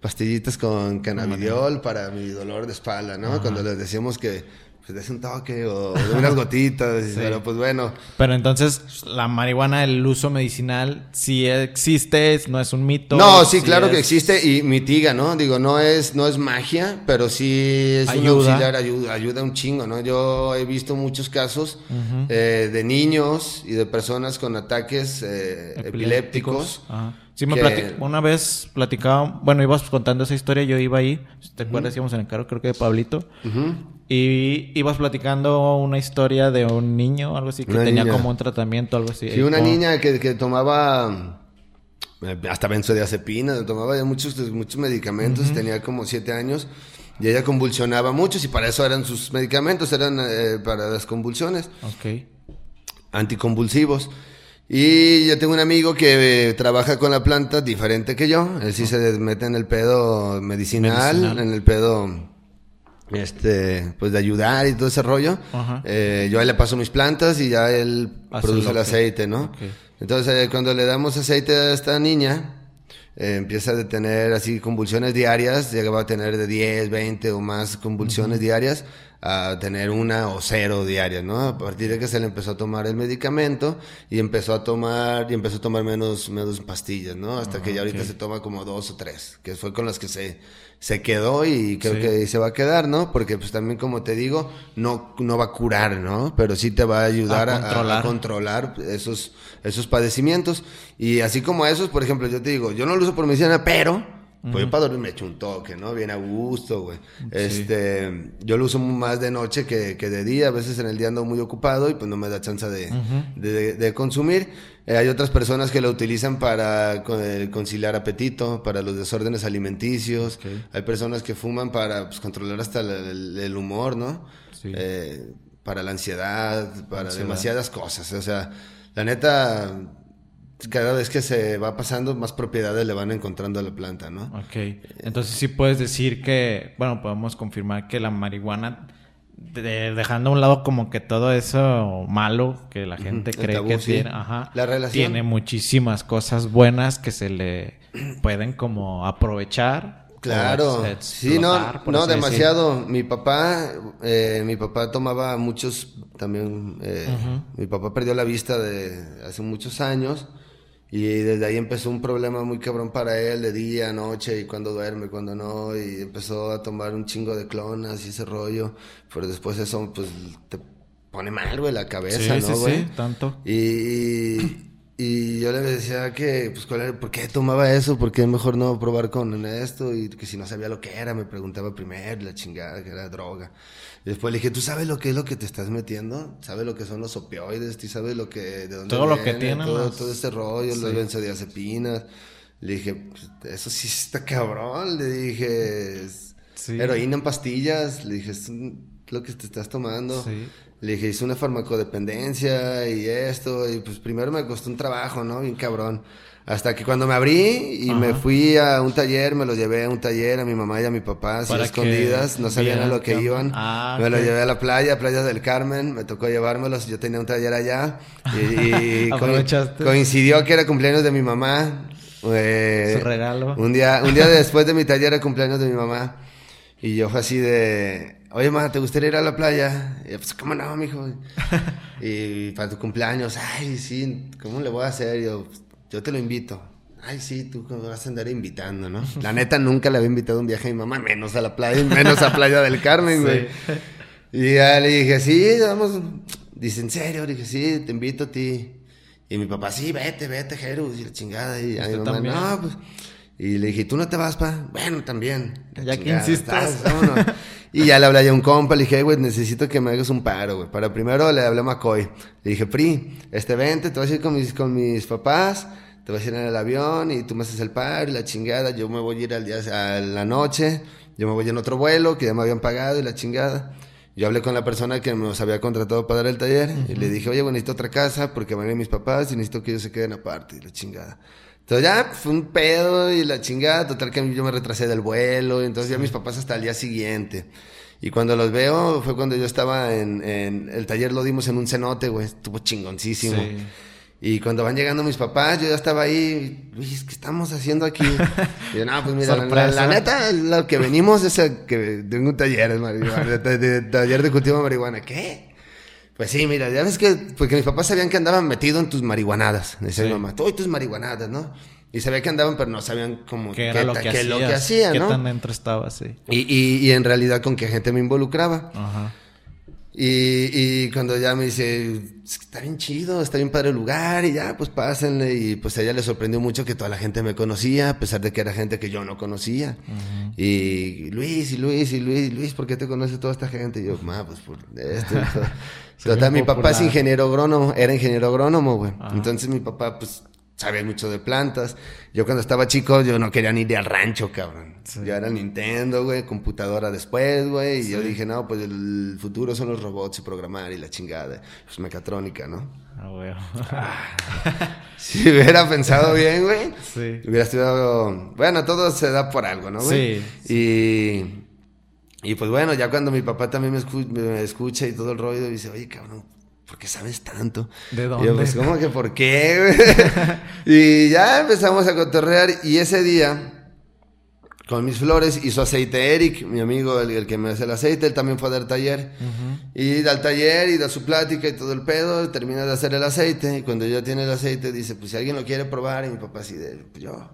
pastillitas con cannabidiol para mi dolor de espalda, ¿no? Cuando les decíamos que pues des un toque o de unas gotitas, pero pues bueno. Pero entonces, la marihuana, el uso medicinal, sí existe, no es un mito. No, sí, claro que existe y mitiga, ¿no? Digo, no es, no es magia, pero sí es un Ayuda. auxiliar, ayuda, ayuda un chingo, ¿no? Yo he visto muchos casos eh, de niños y de personas con ataques eh, epilépticos. Ajá. Sí, me platic- una vez platicaba, bueno, ibas contando esa historia, yo iba ahí, si ¿te acuerdas? Íbamos en el carro, creo que de Pablito, y ibas platicando una historia de un niño, algo así, que Una tenía niña. como un tratamiento, algo así. Sí, una Como- niña que, que tomaba eh, hasta benzodiazepina, tomaba ya muchos, muchos medicamentos, tenía como siete años y ella convulsionaba muchos y para eso eran sus medicamentos, eran eh, para las convulsiones. Ok. anticonvulsivos. Y yo tengo un amigo que eh, trabaja con la planta diferente que yo. Él sí se mete en el pedo medicinal, Medicinal. en el pedo este pues de ayudar y todo ese rollo. Eh, yo ahí le paso mis plantas y ya él Hace produce el que- aceite, ¿no? Entonces eh, cuando le damos aceite a esta niña, eh, empieza a tener así convulsiones diarias, llegaba a tener de 10, 20 o más convulsiones diarias, a tener una o cero diarias, ¿no? A partir de que se le empezó a tomar el medicamento y empezó a tomar, y empezó a tomar menos, menos pastillas, ¿no? Hasta que ya ahorita se toma como dos o tres, que fue con las que se, se quedó y creo Sí. que ahí se va a quedar, ¿no? Porque pues también como te digo, no, no va a curar, ¿no? Pero sí te va a ayudar A a, a- a controlar. controlar esos, esos padecimientos. Y así como esos, por ejemplo, yo te digo, yo no lo uso por medicina, pero pues yo para dormir me echo un toque, ¿no? Bien a gusto, güey. Este, yo lo uso más de noche que, que de día. A veces en el día ando muy ocupado y pues no me da chance de, de, de consumir. Eh, hay otras personas que lo utilizan para eh, conciliar apetito, para los desórdenes alimenticios. Hay personas que fuman para pues, controlar hasta el, el- el humor, ¿no? Sí. Eh, para la ansiedad, para Ansiedad. demasiadas cosas. O sea, la neta, cada vez que se va pasando, más propiedades le van encontrando a la planta, ¿no? Ok. Entonces sí puedes decir que, bueno, podemos confirmar que la marihuana, de- dejando a un lado como que todo eso malo que la gente cree tabú, que sí. tiene, ajá, La relación. tiene muchísimas cosas buenas que se le pueden como aprovechar. Claro, sí, no, no decir. demasiado. Mi papá, eh, mi papá tomaba muchos también. eh, Mi papá perdió la vista de hace muchos años y desde ahí empezó un problema muy cabrón para él de día, noche y cuando duerme, cuando no y empezó a tomar un chingo de clonas y ese rollo. Pero después eso, pues, te pone mal, güey, la cabeza, Sí, ¿no, sí, güey? sí, tanto. Y, y, y yo le decía que, pues, ¿cuál era- ¿por qué tomaba eso? ¿Por qué mejor no probar con esto? Y que si no sabía lo que era, me preguntaba primero, la chingada, que era droga. Y después le dije, ¿tú sabes lo que es lo que te estás metiendo? ¿Sabes lo que son los opioides? ¿Tú sabes lo que, de dónde Todo lo que tienen Todo, todo este rollo, Sí. las benzodiazepinas. Le dije, pues, eso sí está cabrón. Le dije, es Sí. heroína en pastillas. Le dije, es lo que te estás tomando. Sí. Le dije, hice una farmacodependencia y esto, y pues primero me costó un trabajo, ¿no? Bien cabrón. Hasta que cuando me abrí y me fui a un taller, me lo llevé a un taller a mi mamá y a mi papá, así escondidas, no sabían a lo que iban. Ah, me lo llevé a la playa, Playa del Carmen, me tocó llevármelos, yo tenía un taller allá. Y, y co- Aprovechaste. coincidió que era cumpleaños de mi mamá. eh, Su regalo. Un día, un día después de mi taller era cumpleaños de mi mamá. Y yo fue así de, oye, ma, ¿te gustaría ir a la playa? Y yo, pues, ¿cómo no, mijo? y para tu cumpleaños, ay, sí, ¿cómo le voy a hacer? Yo, "Pues, yo te lo invito. Ay, sí, tú me vas a andar invitando, ¿no? La neta, nunca le había invitado a un viaje a mi mamá, menos a la playa, menos a Playa del Carmen, güey. Y ya le dije, sí, vamos. Dice, ¿en serio? Le dije, sí, te invito a ti. Y mi papá, sí, vete, vete, Jerus, y la chingada. Y a mi ¿Usted mamá, también? no, pues. Y le dije, ¿tú no te vas, pa? Bueno, también. La Ya que. Vámonos. y ya le hablé a un compa, le dije, "Ay, güey, necesito que me hagas un paro, güey. Para primero le hablé a McCoy. Le dije, Pri, este vente, te vas a ir con mis, con mis papás, te vas a ir en el avión y tú me haces el paro y la chingada. Yo me voy a ir al día, a la noche, yo me voy en otro vuelo que ya me habían pagado y la chingada. Yo hablé con la persona que nos había contratado para dar el taller y le dije, oye, bueno, necesito otra casa porque van a ir mis papás y necesito que ellos se queden aparte y la chingada. Entonces ya fue un pedo y la chingada, total que yo me retrasé del vuelo, y entonces ya mis papás hasta el día siguiente. Y cuando los veo fue cuando yo estaba en, en el taller, lo dimos en un cenote, güey, estuvo chingoncísimo. Sí. Y cuando van llegando mis papás, yo ya estaba ahí, Luis, ¿qué estamos haciendo aquí? Y yo, no, pues mira, la, la- neta, lo que venimos es a que tengo un taller de marihuana, de, de- de- taller de cultivo de marihuana. ¿Qué? Pues sí, mira, ya ves que, porque mis papás sabían que andaban metidos en tus marihuanadas, decía Sí. mi mamá, tú y tus marihuanadas, ¿no? Y sabía que andaban, pero no sabían como ¿Qué era lo que qué hacías? lo que hacía, ¿Qué ¿no? tan dentro estaba así? Y, y, y en realidad con qué gente me involucraba. Ajá. Y, y cuando ya me dice, "Es que está bien chido, está bien padre el lugar, y ya, pues pásenle. Y pues a ella le sorprendió mucho que toda la gente me conocía, a pesar de que era gente que yo no conocía. Y Luis, y Luis, y Luis, Luis, ¿por qué te conoce toda esta gente? Y yo, ma, pues por esto. y todo". Soy Total, mi papá es popular. ingeniero agrónomo, era ingeniero agrónomo, güey. Entonces mi papá, pues, sabía mucho de plantas. Yo cuando estaba chico, yo no quería ni ir al rancho, cabrón. Sí. Yo era Nintendo, güey, computadora después, güey. Y yo dije, no, pues el futuro son los robots y programar y la chingada. Pues mecatrónica, ¿no? Ah, güey. Si hubiera pensado bien, güey. Sí. Hubiera estudiado... Bueno, todo se da por algo, ¿no, güey? Sí. Y... Y pues bueno, ya cuando mi papá también me, escu- me escucha y todo el rollo, dice, oye, cabrón, ¿por qué sabes tanto? ¿De Y yo, dónde? pues, ¿cómo que por qué? y ya empezamos a cotorrear y ese día, con mis flores, hizo aceite Eric, mi amigo, el, el que me hace el aceite, él también fue a dar taller. Y da el taller y da su plática y todo el pedo, termina de hacer el aceite. Y cuando ya tiene el aceite, dice, pues si alguien lo quiere probar, y mi papá así de, pues yo.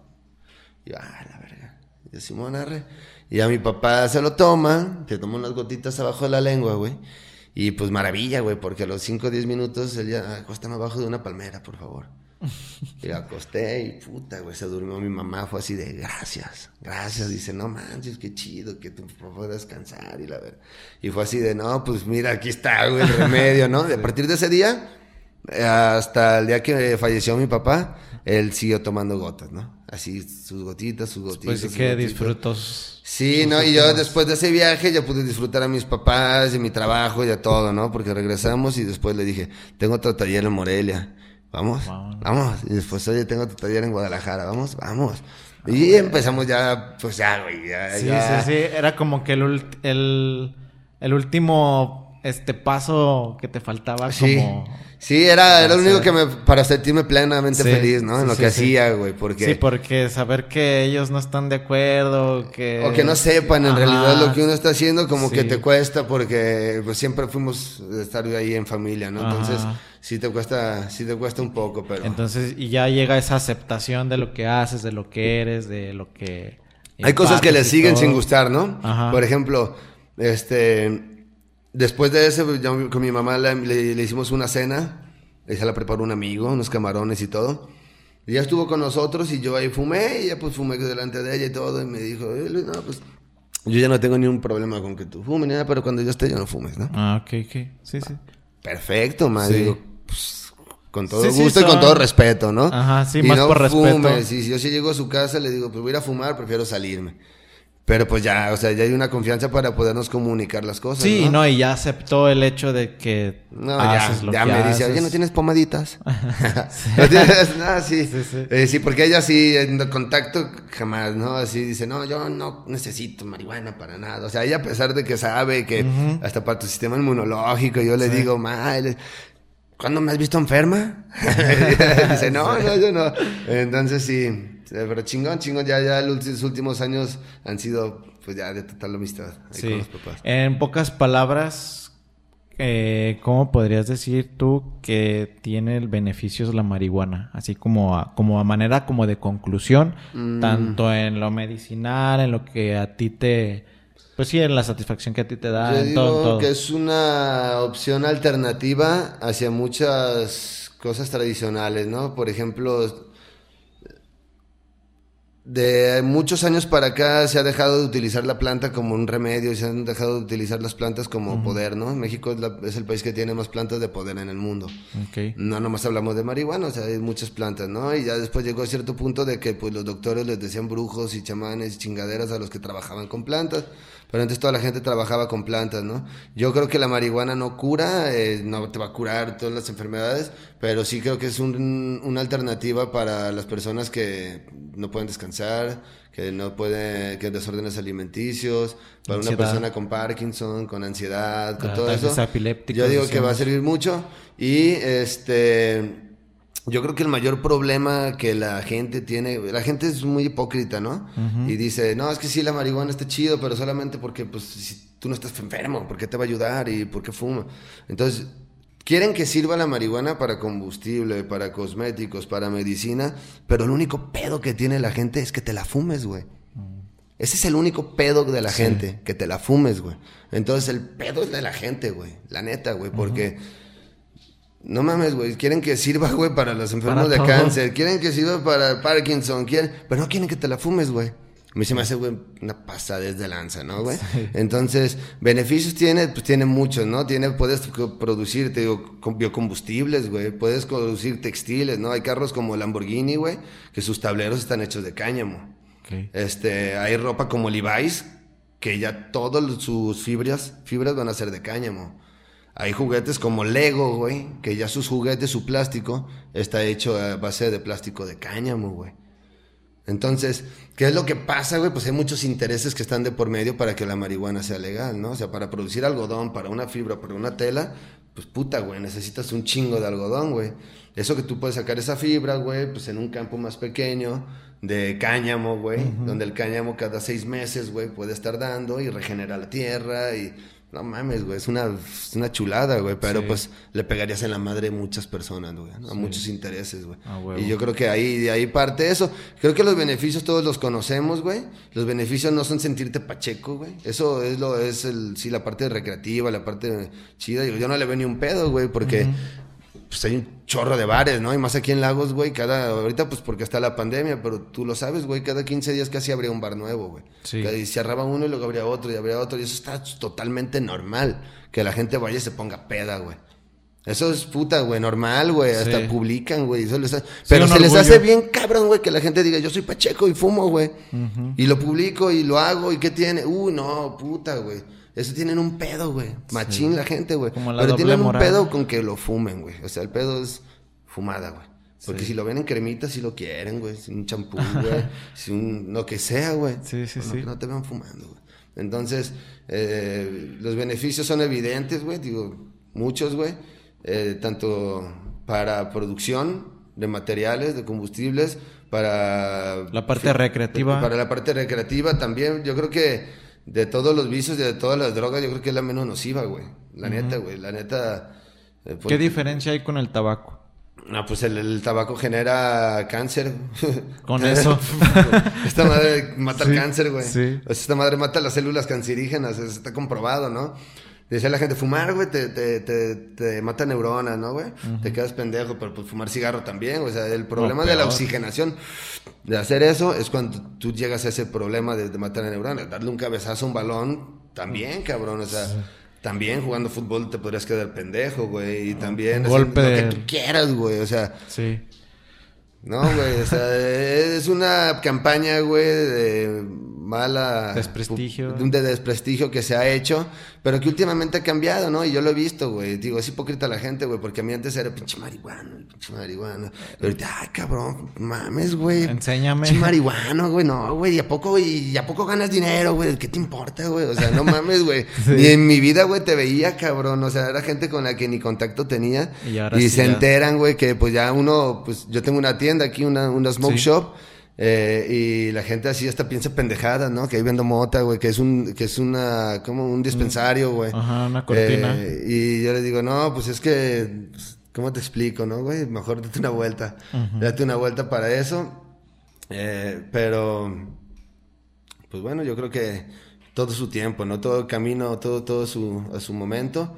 Y yo, ah, la verga. Y yo, Simón Arre. Y a mi papá se lo toma, se toma unas gotitas abajo de la lengua, güey. Y pues maravilla, güey, porque a los 5 o 10 minutos él ya, acuéstame abajo de una palmera, por favor. Y acosté y puta, güey, se durmió mi mamá, fue así de gracias, gracias. Dice, no manches, qué chido que tu papá pueda descansar y la verdad. Y fue así de, no, pues mira, aquí está, güey, el remedio, ¿no? De a partir de ese día, hasta el día que falleció mi papá, él siguió tomando gotas, ¿no? Así, sus gotitas, sus gotitas. Pues sí sus que gotitas. disfrutó. Sí, ¿no? Y yo después de ese viaje ya pude disfrutar a mis papás y mi trabajo y a todo, ¿no? Porque regresamos y después le dije, tengo otro taller en Morelia. vamos, vamos. Y después, oye, tengo tu taller en Guadalajara, vamos, vamos. Y empezamos ya, pues ya, güey, ya, sí, Sí, sí, era como que el, el, el último este paso que te faltaba sí. como... Sí, era, era lo único que me... para sentirme plenamente feliz, ¿no? En lo que hacía, güey, porque... Sí, porque saber que ellos no están de acuerdo, que... O que no sepan en realidad lo que uno está haciendo, como que te cuesta, porque pues siempre fuimos de estar ahí en familia, ¿no? Entonces, sí te cuesta, sí te cuesta un poco, pero... Entonces, y ya llega esa aceptación de lo que haces, de lo que eres, de lo que... Hay cosas que le siguen sin gustar, ¿no? Por ejemplo, este Después de eso, con mi mamá le, hicimos una cena. Ella la preparó un amigo, unos camarones y todo. Y ella estuvo con nosotros y yo ahí fumé. Y ella pues fumé delante de ella y todo. Y me dijo, no, pues yo ya no tengo ningún problema con que tú fumes, nada, pero cuando yo esté ya no fumes, ¿no? Ah, ok, ok. Sí, sí. Perfecto, man. Digo, pues, con todo gusto y con todo respeto, ¿no? Ajá, sí, más por respeto. Y si yo si llego a su casa le digo, pues voy a ir a fumar, prefiero salirme. Pero pues ya, o sea, ya hay una confianza para podernos comunicar las cosas. Sí, no, y ya aceptó el hecho de que no, haces ya, lo ya me dice, oye, ¿no tienes pomaditas? ¿No tienes? No, sí. Sí, sí. Eh, sí, porque ella sí, en contacto jamás, ¿no? Así dice, no, yo no necesito marihuana para nada. O sea, ella a pesar de que sabe que hasta para tu sistema inmunológico, yo le digo, madre, ¿cuándo me has visto enferma? dice, no, no, yo no. Entonces sí. Pero chingón, chingón, ya, ya los últimos años han sido, pues ya de total amistad con los papás. En pocas palabras, eh, ¿cómo podrías decir tú que tiene el beneficios la marihuana? Así como a, como a manera como de conclusión, mm. tanto en lo medicinal, en lo que a ti te... Pues sí, en la satisfacción que a ti te da. Yo digo que es una opción alternativa hacia muchas cosas tradicionales, ¿no? Por ejemplo, de muchos años para acá se ha dejado de utilizar la planta como un remedio y se han dejado de utilizar las plantas como poder, ¿no? México es, el país que tiene más plantas de poder en el mundo. Okay. No nomás hablamos de marihuana, o sea, hay muchas plantas, ¿no? Y ya después llegó a cierto punto de que pues los doctores les decían brujos y chamanes y chingaderas a los que trabajaban con plantas. Pero antes toda la gente trabajaba con plantas, ¿no? Yo creo que la marihuana no cura, eh, no te va a curar todas las enfermedades, pero sí creo que es un, una alternativa para las personas que no pueden descansar, que no pueden, que desórdenes alimenticios, para una persona con Parkinson, con ansiedad, con ah, todo eso. Yo digo que va a servir mucho y este yo creo que el mayor problema que la gente tiene, la gente es muy hipócrita, ¿no? Y dice, no, es que sí, la marihuana está chido, pero solamente porque, pues, si tú no estás enfermo, ¿por qué te va a ayudar y por qué fuma? Entonces, quieren que sirva la marihuana para combustible, para cosméticos, para medicina, pero el único pedo que tiene la gente es que te la fumes, güey. Ese es el único pedo de la gente, que te la fumes, güey. Entonces, el pedo es de la gente, güey. La neta, güey, porque... No mames, güey. Quieren que sirva, güey, para los enfermos de cáncer. Quieren que sirva para Parkinson. Quieren... Pero no quieren que te la fumes, güey. A mí se me hace, güey, una pasada desde lanza, ¿no, güey? Entonces, beneficios tiene, pues tiene muchos, ¿no? Tiene, puedes producir, te digo, biocombustibles, güey. Puedes producir textiles, ¿no? Hay carros como Lamborghini, güey, que sus tableros están hechos de cáñamo. Este, hay ropa como Levi's, que ya todas sus fibras, fibras van a ser de cáñamo. Hay juguetes como Lego, güey, que ya sus juguetes, su plástico, está hecho a base de plástico de cáñamo, güey. Entonces, ¿qué es lo que pasa, güey? Pues hay muchos intereses que están de por medio para que la marihuana sea legal, ¿no? O sea, para producir algodón, para una fibra, para una tela, pues puta, güey, necesitas un chingo de algodón, güey. Eso que tú puedes sacar esa fibra, güey, pues en un campo más pequeño, de cáñamo, güey, donde el cáñamo cada seis meses, güey, puede estar dando y regenera la tierra y no mames, güey, es una, una chulada, güey, pero pues le pegarías en la madre a muchas personas, güey, a muchos intereses, güey. y yo creo que ahí, de ahí parte eso. Creo que los beneficios todos los conocemos, güey. Los beneficios no son sentirte pacheco, güey. Eso es lo, es el, sí, la parte recreativa, la parte chida. Yo, no le veo ni un pedo, güey, porque pues hay un chorro de bares, ¿no? Y más aquí en Lagos, güey, cada, ahorita pues porque está la pandemia, pero tú lo sabes, güey, cada 15 días casi habría un bar nuevo, güey. Sí. Y cerraba uno y luego habría otro y habría otro, y eso está totalmente normal, que la gente vaya y se ponga peda, güey. Eso es puta, güey, normal, güey, hasta publican, güey. Pero se les hace bien cabrón, güey, que la gente diga, yo soy pacheco y fumo, güey. Y lo publico y lo hago, ¿y qué tiene? Uy, no, puta, güey. Eso tienen un pedo, güey. Machín la gente, güey. Pero tienen un pedo con que lo fumen, güey. O sea, el pedo es fumada, güey. Porque si lo ven en cremita, si lo quieren, güey. Si un champú, güey. si un, lo que sea, güey. Sí, sí, sí. Que no te vean fumando, güey. Entonces, eh, los beneficios son evidentes, güey. Digo, muchos, güey. Eh, tanto para producción de materiales, de combustibles, para... La parte recreativa. Para la parte recreativa también. Yo creo que de todos los vicios y de todas las drogas, yo creo que es la menos nociva, güey. La neta, güey. La neta... Eh, ¿Qué diferencia hay con el tabaco? No, pues el, tabaco genera cáncer. Con eso. esta madre mata el cáncer, güey. Sí. esta madre mata las células cancerígenas, eso está comprobado, ¿no? Decía la gente, fumar, güey, te, te, te, mata neuronas, ¿no, güey? Te quedas pendejo, pero pues fumar cigarro también. O sea, el problema de la oxigenación de hacer eso es cuando tú llegas a ese problema de, matar a neuronas. Darle un cabezazo a un balón, también, cabrón. O sea, también jugando fútbol te podrías quedar pendejo, güey. Y también... golpe Lo que tú quieras, güey. O sea... Sí. No, güey, o sea, es una campaña, güey, de mala... Desprestigio. De desprestigio que se ha hecho, pero que últimamente ha cambiado, ¿no? Y yo lo he visto, güey. Digo, es hipócrita la gente, güey, porque a mí antes era pinche marihuana, pinche marihuana. Pero ahorita, ay, cabrón, mames, güey. Enséñame. Pinche marihuana, güey, no, güey. ¿Y a poco? ¿Y a poco ganas dinero, güey? ¿Qué te importa, güey? O sea, no mames, güey. Ni en mi vida, güey, te veía, cabrón. O sea, era gente con la que ni contacto tenía. Y, se enteran, güey, que pues ya uno, pues yo tengo una tienda aquí, una, una smoke shop. Eh, y la gente así hasta piensa pendejada, ¿no? Que ahí vendo mota, güey, que es un, que es una, como un dispensario, güey. Ajá, una cortina. Eh, y yo le digo, no, pues es que, pues, ¿cómo te explico, no, güey? Mejor date una vuelta. Date una vuelta para eso. Eh, pero, pues bueno, yo creo que todo su tiempo, ¿no? Todo el camino, todo, todo su, a su momento.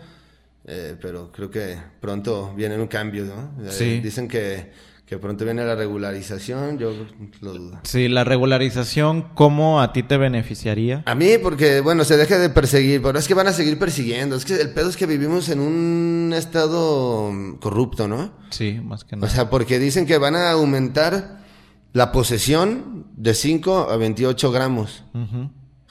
pero creo que pronto viene un cambio, ¿no? Sí. Dicen que que pronto viene la regularización, yo lo dudo. Sí, la regularización, ¿cómo a ti te beneficiaría? A mí, porque, bueno, se deje de perseguir, pero es que van a seguir persiguiendo. Es que el pedo es que vivimos en un estado corrupto, ¿no? Sí, más que nada. O sea, porque dicen que van a aumentar la posesión de 5 a 28 gramos.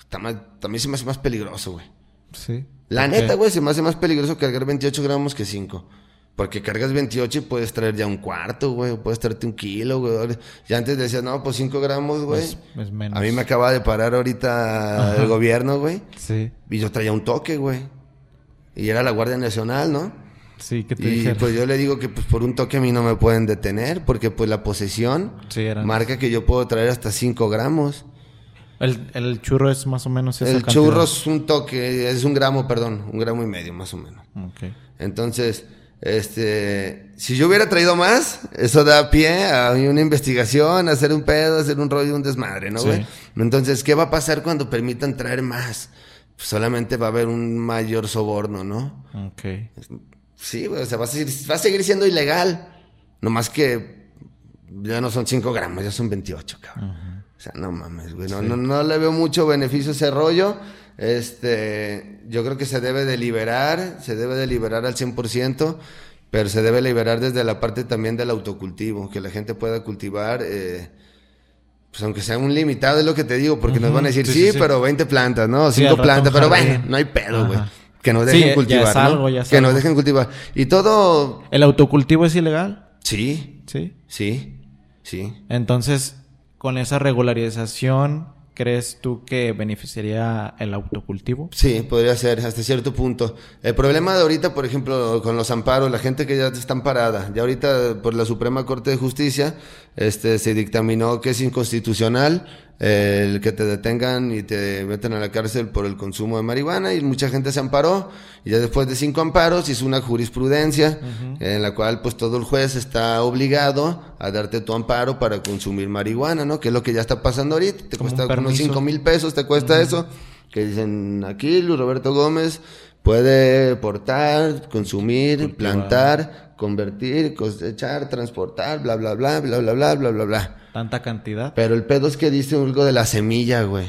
también se me hace más peligroso, güey. Sí. La neta, güey, se me hace más peligroso cargar 28 gramos que 5. Porque cargas 28 y puedes traer ya un cuarto, güey. Puedes traerte un kilo, güey. Ya antes decías, no, pues 5 gramos, güey. Es, menos. A mí me acaba de parar ahorita el gobierno, güey. Sí. Y yo traía un toque, güey. Y era la Guardia Nacional, ¿no? Sí, que te Y pues yo le digo que pues por un toque a mí no me pueden detener. Porque pues la posesión marca que yo puedo traer hasta 5 gramos. El, el, churro es más o menos esa El churro es un toque, es un gramo, perdón. Un gramo y medio, más o menos. Ok. Entonces... Este, si yo hubiera traído más, eso da pie a una investigación, a hacer un pedo, a hacer un rollo, un desmadre, ¿no, güey? Entonces, ¿qué va a pasar cuando permitan traer más? Pues solamente va a haber un mayor soborno, ¿no? Ok. Sí, güey, o sea, va a, seguir, va a seguir siendo ilegal. No más que ya no son 5 gramos, ya son 28, cabrón. O sea, no mames, güey. No, no, no le veo mucho beneficio a ese rollo. Este, yo creo que se debe de liberar, se debe de liberar al 100%, pero se debe liberar desde la parte también del autocultivo, que la gente pueda cultivar, eh, pues aunque sea un limitado, es lo que te digo, porque nos van a decir, sí, pero 20 plantas, ¿no? 5 plantas, pero bueno, no hay pedo, güey. Que nos dejen cultivar, ¿no? que nos dejen cultivar. Y todo... ¿El autocultivo es ilegal? Sí. Sí. Sí. Sí. Entonces, con esa regularización ¿Crees tú que beneficiaría el autocultivo? Sí, podría ser, hasta cierto punto. El problema de ahorita, por ejemplo, con los amparos, la gente que ya está amparada, ya ahorita por la Suprema Corte de Justicia, este, se dictaminó que es inconstitucional el que te detengan y te meten a la cárcel por el consumo de marihuana y mucha gente se amparó. Y ya después de cinco amparos hizo una jurisprudencia en la cual pues todo el juez está obligado a darte tu amparo para consumir marihuana, ¿no? Que es lo que ya está pasando ahorita, te cuesta unos cinco mil pesos, te cuesta eso, que dicen aquí Luis Roberto Gómez puede portar, consumir, plantar, convertir, cosechar, transportar, bla, bla, bla, bla, bla, bla, bla, bla, bla. Tanta cantidad. Pero el pedo es que dice algo de la semilla, güey.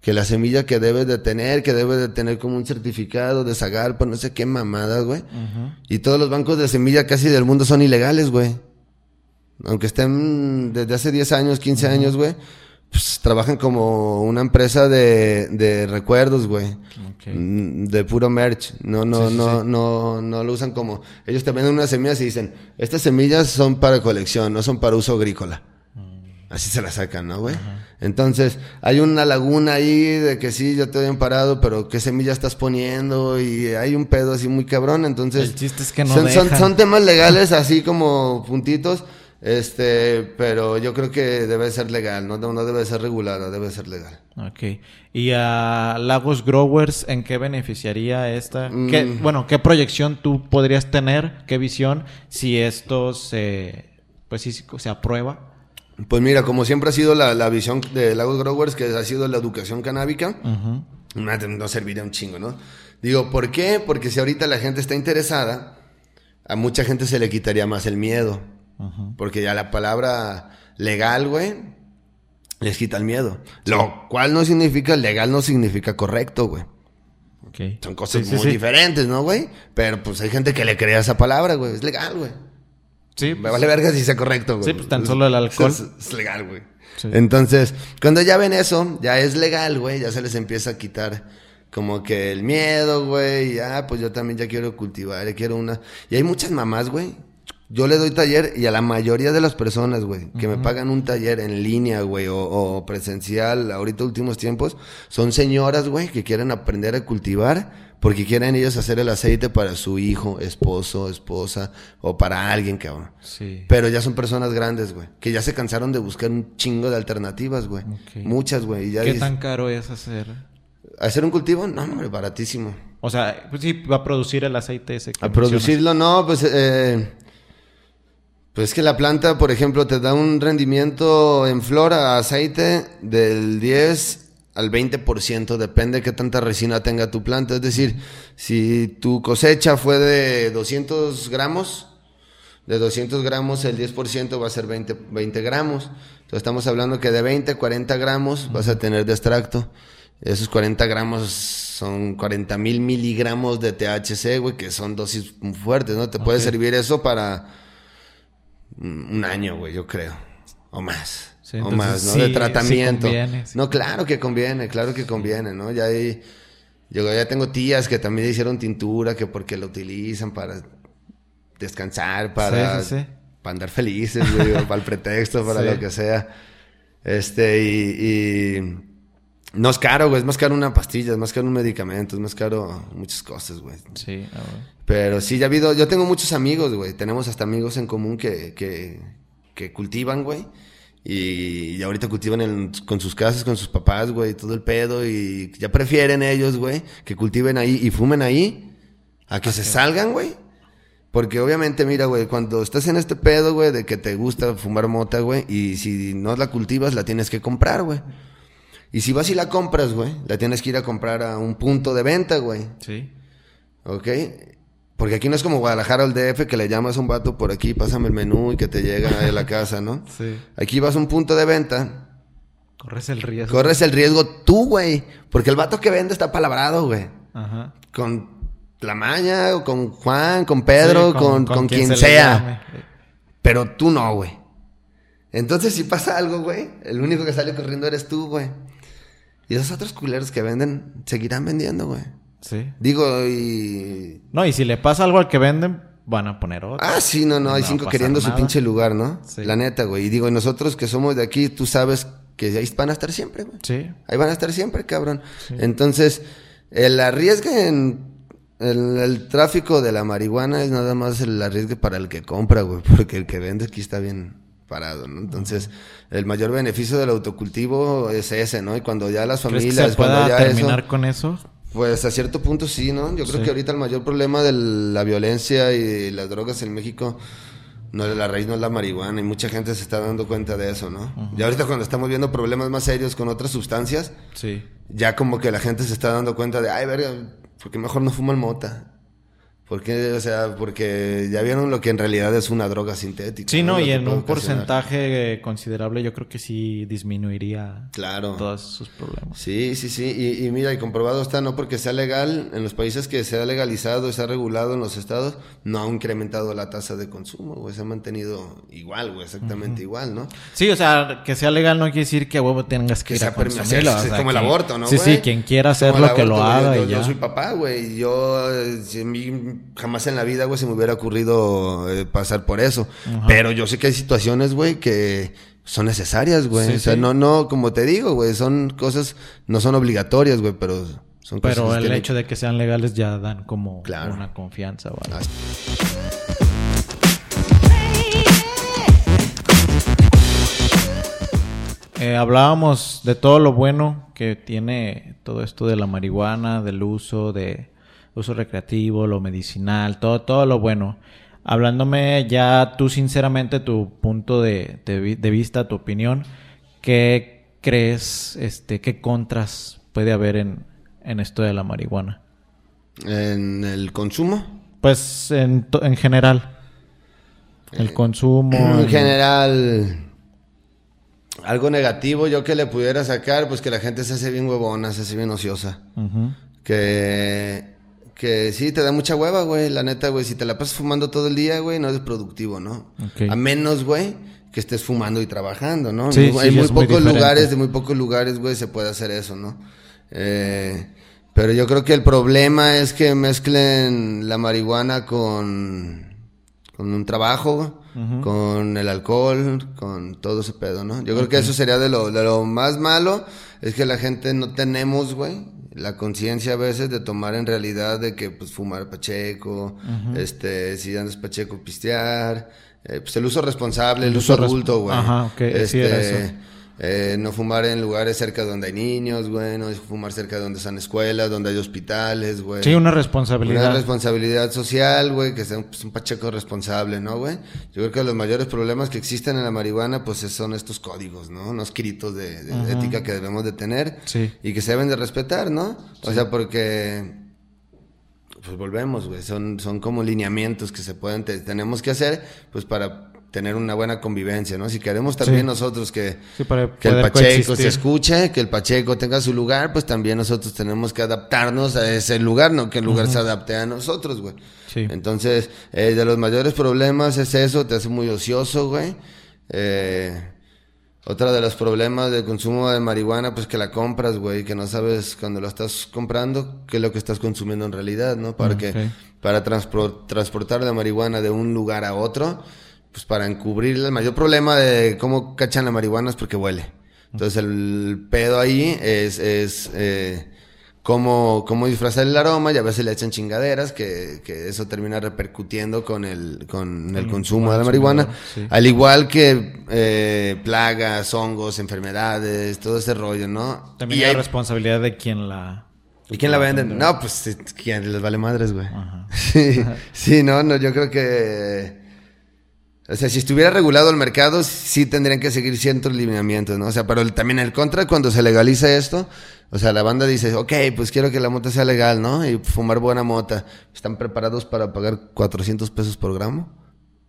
Que la semilla que debes de tener, que debe de tener como un certificado de Zagarpa, no sé qué mamadas, güey. Y todos los bancos de semilla casi del mundo son ilegales, güey. Aunque estén desde hace 10 años, 15 años, güey pues, trabajan como una empresa de, de recuerdos, güey. Mm, De puro merch. No, no, Sí, no, sí. no, no lo usan como. Ellos te venden unas semillas y dicen, estas semillas son para colección, no son para uso agrícola. Así se las sacan, ¿no, güey? Entonces, hay una laguna ahí de que sí, yo te doy parado, pero qué semilla estás poniendo y hay un pedo así muy cabrón, entonces... El chiste es que no son, son temas legales así como puntitos, este, pero yo creo que debe ser legal, no, debe ser regulado, debe ser legal. Ok. ¿Y a Lagos Growers en qué beneficiaría esta? ¿Qué, Mm. bueno, ¿qué proyección tú podrías tener? ¿Qué visión si esto se, pues sí, se aprueba? Pues mira, como siempre ha sido la, la visión de Lagos Growers, que ha sido la educación canábica, no serviría un chingo, ¿no? Digo, ¿por qué? Porque si ahorita la gente está interesada, a mucha gente se le quitaría más el miedo. Porque ya la palabra legal, güey, les quita el miedo. Lo cual no significa, legal no significa correcto, güey. Ok. Son cosas Sí, sí, muy diferentes, ¿no, güey? Pero pues hay gente que le crea esa palabra, güey. Es legal, güey. Sí, Me vale verga si sea correcto, güey. Sí, pues, tan solo el alcohol. Es, es legal, güey. Entonces, cuando ya ven eso, ya es legal, güey, ya se les empieza a quitar como que el miedo, güey, ya, pues yo también ya quiero cultivar, ya quiero una... Y hay muchas mamás, güey. Yo le doy taller y a la mayoría de las personas, güey, que me pagan un taller en línea, güey, o, o presencial, ahorita últimos tiempos, son señoras, güey, que quieren aprender a cultivar porque quieren ellos hacer el aceite para su hijo, esposo, esposa, o para alguien, cabrón. Sí. Pero ya son personas grandes, güey. Que ya se cansaron de buscar un chingo de alternativas, güey. Muchas, güey. ¿Qué dices, tan caro es hacer? ¿Hacer un cultivo? No, hombre, baratísimo. O sea, pues sí, va a producir el aceite ese que A mencionas. producirlo, no, pues... Eh, pues que la planta, por ejemplo, te da un rendimiento en flor a aceite del 10 al 20%, depende de qué tanta resina tenga tu planta. Es decir, si tu cosecha fue de 200 gramos, de 200 gramos el 10% va a ser 20, 20 gramos. Entonces estamos hablando que de 20 a 40 gramos vas a tener de extracto. Esos 40 gramos son 40 mil miligramos de THC, güey, que son dosis fuertes, ¿no? Te puede Ok. servir eso para un año, güey, yo creo. O más. Sí, o más, ¿no? sí- de sí tratamiento. conviene, no, claro que conviene, claro que conviene, ¿no? Ya hay, yo ya tengo tías que también hicieron tintura, que porque lo utilizan para descansar, para, para andar felices, güey, para el pretexto, para lo que sea. Este, y, y no es caro, güey, es más caro una pastilla, es más caro un medicamento, es más caro muchas cosas, güey. Sí, ah. Pero sí, ya ha habido, yo tengo muchos amigos, güey, tenemos hasta amigos en común que, que, que cultivan, güey. Y, y ahorita cultivan en- con sus casas, con sus papás, güey, todo el pedo. Y ya prefieren ellos, güey, que cultiven ahí y fumen ahí a que se salgan, güey. Porque obviamente, mira, güey, cuando estás en este pedo, güey, de que te gusta fumar mota, güey, y si no la cultivas, la tienes que comprar, güey. Y si vas y la compras, güey, la tienes que ir a comprar a un punto de venta, güey. Sí. ¿Ok? Porque aquí no es como Guadalajara o el DF que le llamas a un vato por aquí, pásame el menú y que te llega a la casa, ¿no? Sí. Aquí vas a un punto de venta, Corres el riesgo. corres el riesgo tú, güey. Porque el vato que vende está palabrado, güey. Ajá. Con la maña, o con Juan, con Pedro, Sí, con, con quien, se sea. Pero tú no, güey. Entonces, si pasa algo, güey, el único que sale corriendo eres tú, güey. Y esos otros culeros que venden, seguirán vendiendo, güey. Sí. Digo, y No, y si le pasa algo al que venden, van a poner otro. Ah, sí, no, no, hay cinco queriendo su pinche lugar, ¿no? Sí. La neta, güey. Y digo, y nosotros que somos de aquí, tú sabes que ahí van a estar siempre, güey. Sí. Ahí van a estar siempre, cabrón. Entonces, el arriesgue en el, el tráfico de la marihuana es nada más el arriesgue para el que compra, güey. Porque el que vende aquí está bien parado, ¿no? Entonces, el mayor beneficio del autocultivo es ese, ¿no? Y cuando ya las ¿Crees que familias, se cuando ya terminar eso... con eso? Pues a cierto punto sí, ¿no? Yo creo Sí. que ahorita el mayor problema de la violencia y las drogas en México, no la raíz no es la marihuana y mucha gente se está dando cuenta de eso, ¿no? Y ahorita cuando estamos viendo problemas más serios con otras sustancias, Sí. ya como que la gente se está dando cuenta de, ay, verga, porque mejor no fuman mota. Porque, o sea, porque ya vieron lo que en realidad es una droga sintética. Sí, no, y en un porcentaje considerable yo creo que sí disminuiría Claro. todos sus problemas. Sí, sí, sí. Y, y mira, y comprobado está, no porque sea legal, en los países que se ha legalizado, se ha regulado en los estados, no ha incrementado la tasa de consumo, güey. Se ha mantenido igual, güey, exactamente igual, ¿no? Sí, o sea, que sea legal no quiere decir que huevo tengas que, Que ir a consumirlo. o sea, como el aborto, ¿no, Sí, sí, quien quiera hacerlo que lo aborto, haga Yo, y yo ya. soy papá, güey. Yo, eh, si mí jamás en la vida, güey, se me hubiera ocurrido eh, pasar por eso. Pero yo sé que hay situaciones, güey, que son necesarias, güey. Sí, o sea, sí. no, no, como te digo, güey, son cosas, no son obligatorias, güey, pero son cosas Pero el hecho de que sean legales ya dan como Claro. una confianza. Ah, Eh, hablábamos de todo lo bueno que tiene todo esto de la marihuana, del uso, de uso recreativo, lo medicinal, todo, todo lo bueno. Hablándome ya tú sinceramente tu punto de, de vi- de vista, tu opinión, ¿qué crees, este, qué contras puede haber en, en esto de la marihuana? En el consumo. Pues en, en general. El consumo. En el- general, algo negativo yo que le pudiera sacar, pues que la gente se hace bien huevona, se hace bien ociosa. Que, que sí, te da mucha hueva, güey. La neta, güey, si te la pasas fumando todo el día, güey, no eres productivo, ¿no? A menos, güey, que estés fumando y trabajando, ¿no? Sí, Hay sí, muy pocos lugares, de muy pocos lugares, güey, se puede hacer eso, ¿no? Eh, pero yo creo que el problema es que mezclen la marihuana con, con un trabajo, con el alcohol, con todo ese pedo, ¿no? Yo creo que eso sería de lo, de lo más malo, es que la gente no tenemos, güey, la conciencia a veces de tomar en realidad de que, pues, fumar pacheco, este, si andas pacheco, pistear, eh, pues el uso responsable, el, El uso adulto, güey. Ajá, ok, sí era Este, eso. Eh, no fumar en lugares cerca donde hay niños, güey, no fumar cerca de donde están escuelas, donde hay hospitales, güey. Sí, una Una responsabilidad. responsabilidad social, güey, que sea un, pues, un pacheco responsable, ¿no, güey? Yo creo que los mayores problemas que existen en la marihuana, pues es- son estos códigos, ¿no? No escritos de, de ética que debemos de tener Sí. y que se deben de respetar, ¿no? O sea, porque, pues volvemos, güey, son, son como lineamientos que se pueden, te- tenemos que hacer, pues para tener una buena convivencia, ¿no? Si queremos también Sí. nosotros que, Sí, para que el Pacheco coexistir. se escuche, que el Pacheco tenga su lugar, pues también nosotros tenemos que adaptarnos a ese lugar, no que el lugar se adapte a nosotros, güey. Sí. Entonces, eh, de los mayores problemas es eso, te hace muy ocioso, güey. Eh, otra de los problemas del consumo de marihuana, pues que la compras, güey, que no sabes cuando la estás comprando qué es lo que estás consumiendo en realidad, ¿no? Para que, Ok. para transpor- transportar la marihuana de un lugar a otro, pues para encubrir el mayor problema de cómo cachan la marihuana es porque huele. Entonces el pedo ahí es, es eh, cómo, cómo disfrazar el aroma y a veces le echan chingaderas que, que eso termina repercutiendo con el, con el El consumo de la marihuana. sí. Al igual que eh, plagas, hongos, enfermedades, todo ese rollo, ¿no? También y hay hay- responsabilidad de quien la... ¿Y quién la vende? No, pues ¿quién les vale madres, güey? Sí, sí, no, no, yo creo que... O sea, si estuviera regulado el mercado, sí tendrían que seguir ciertos lineamientos, ¿no? O sea, pero el- también el contra, cuando se legaliza esto, o sea, la banda dice, ok, pues quiero que la mota sea legal, ¿no? Y fumar buena mota. ¿Están preparados para pagar 400 pesos por gramo?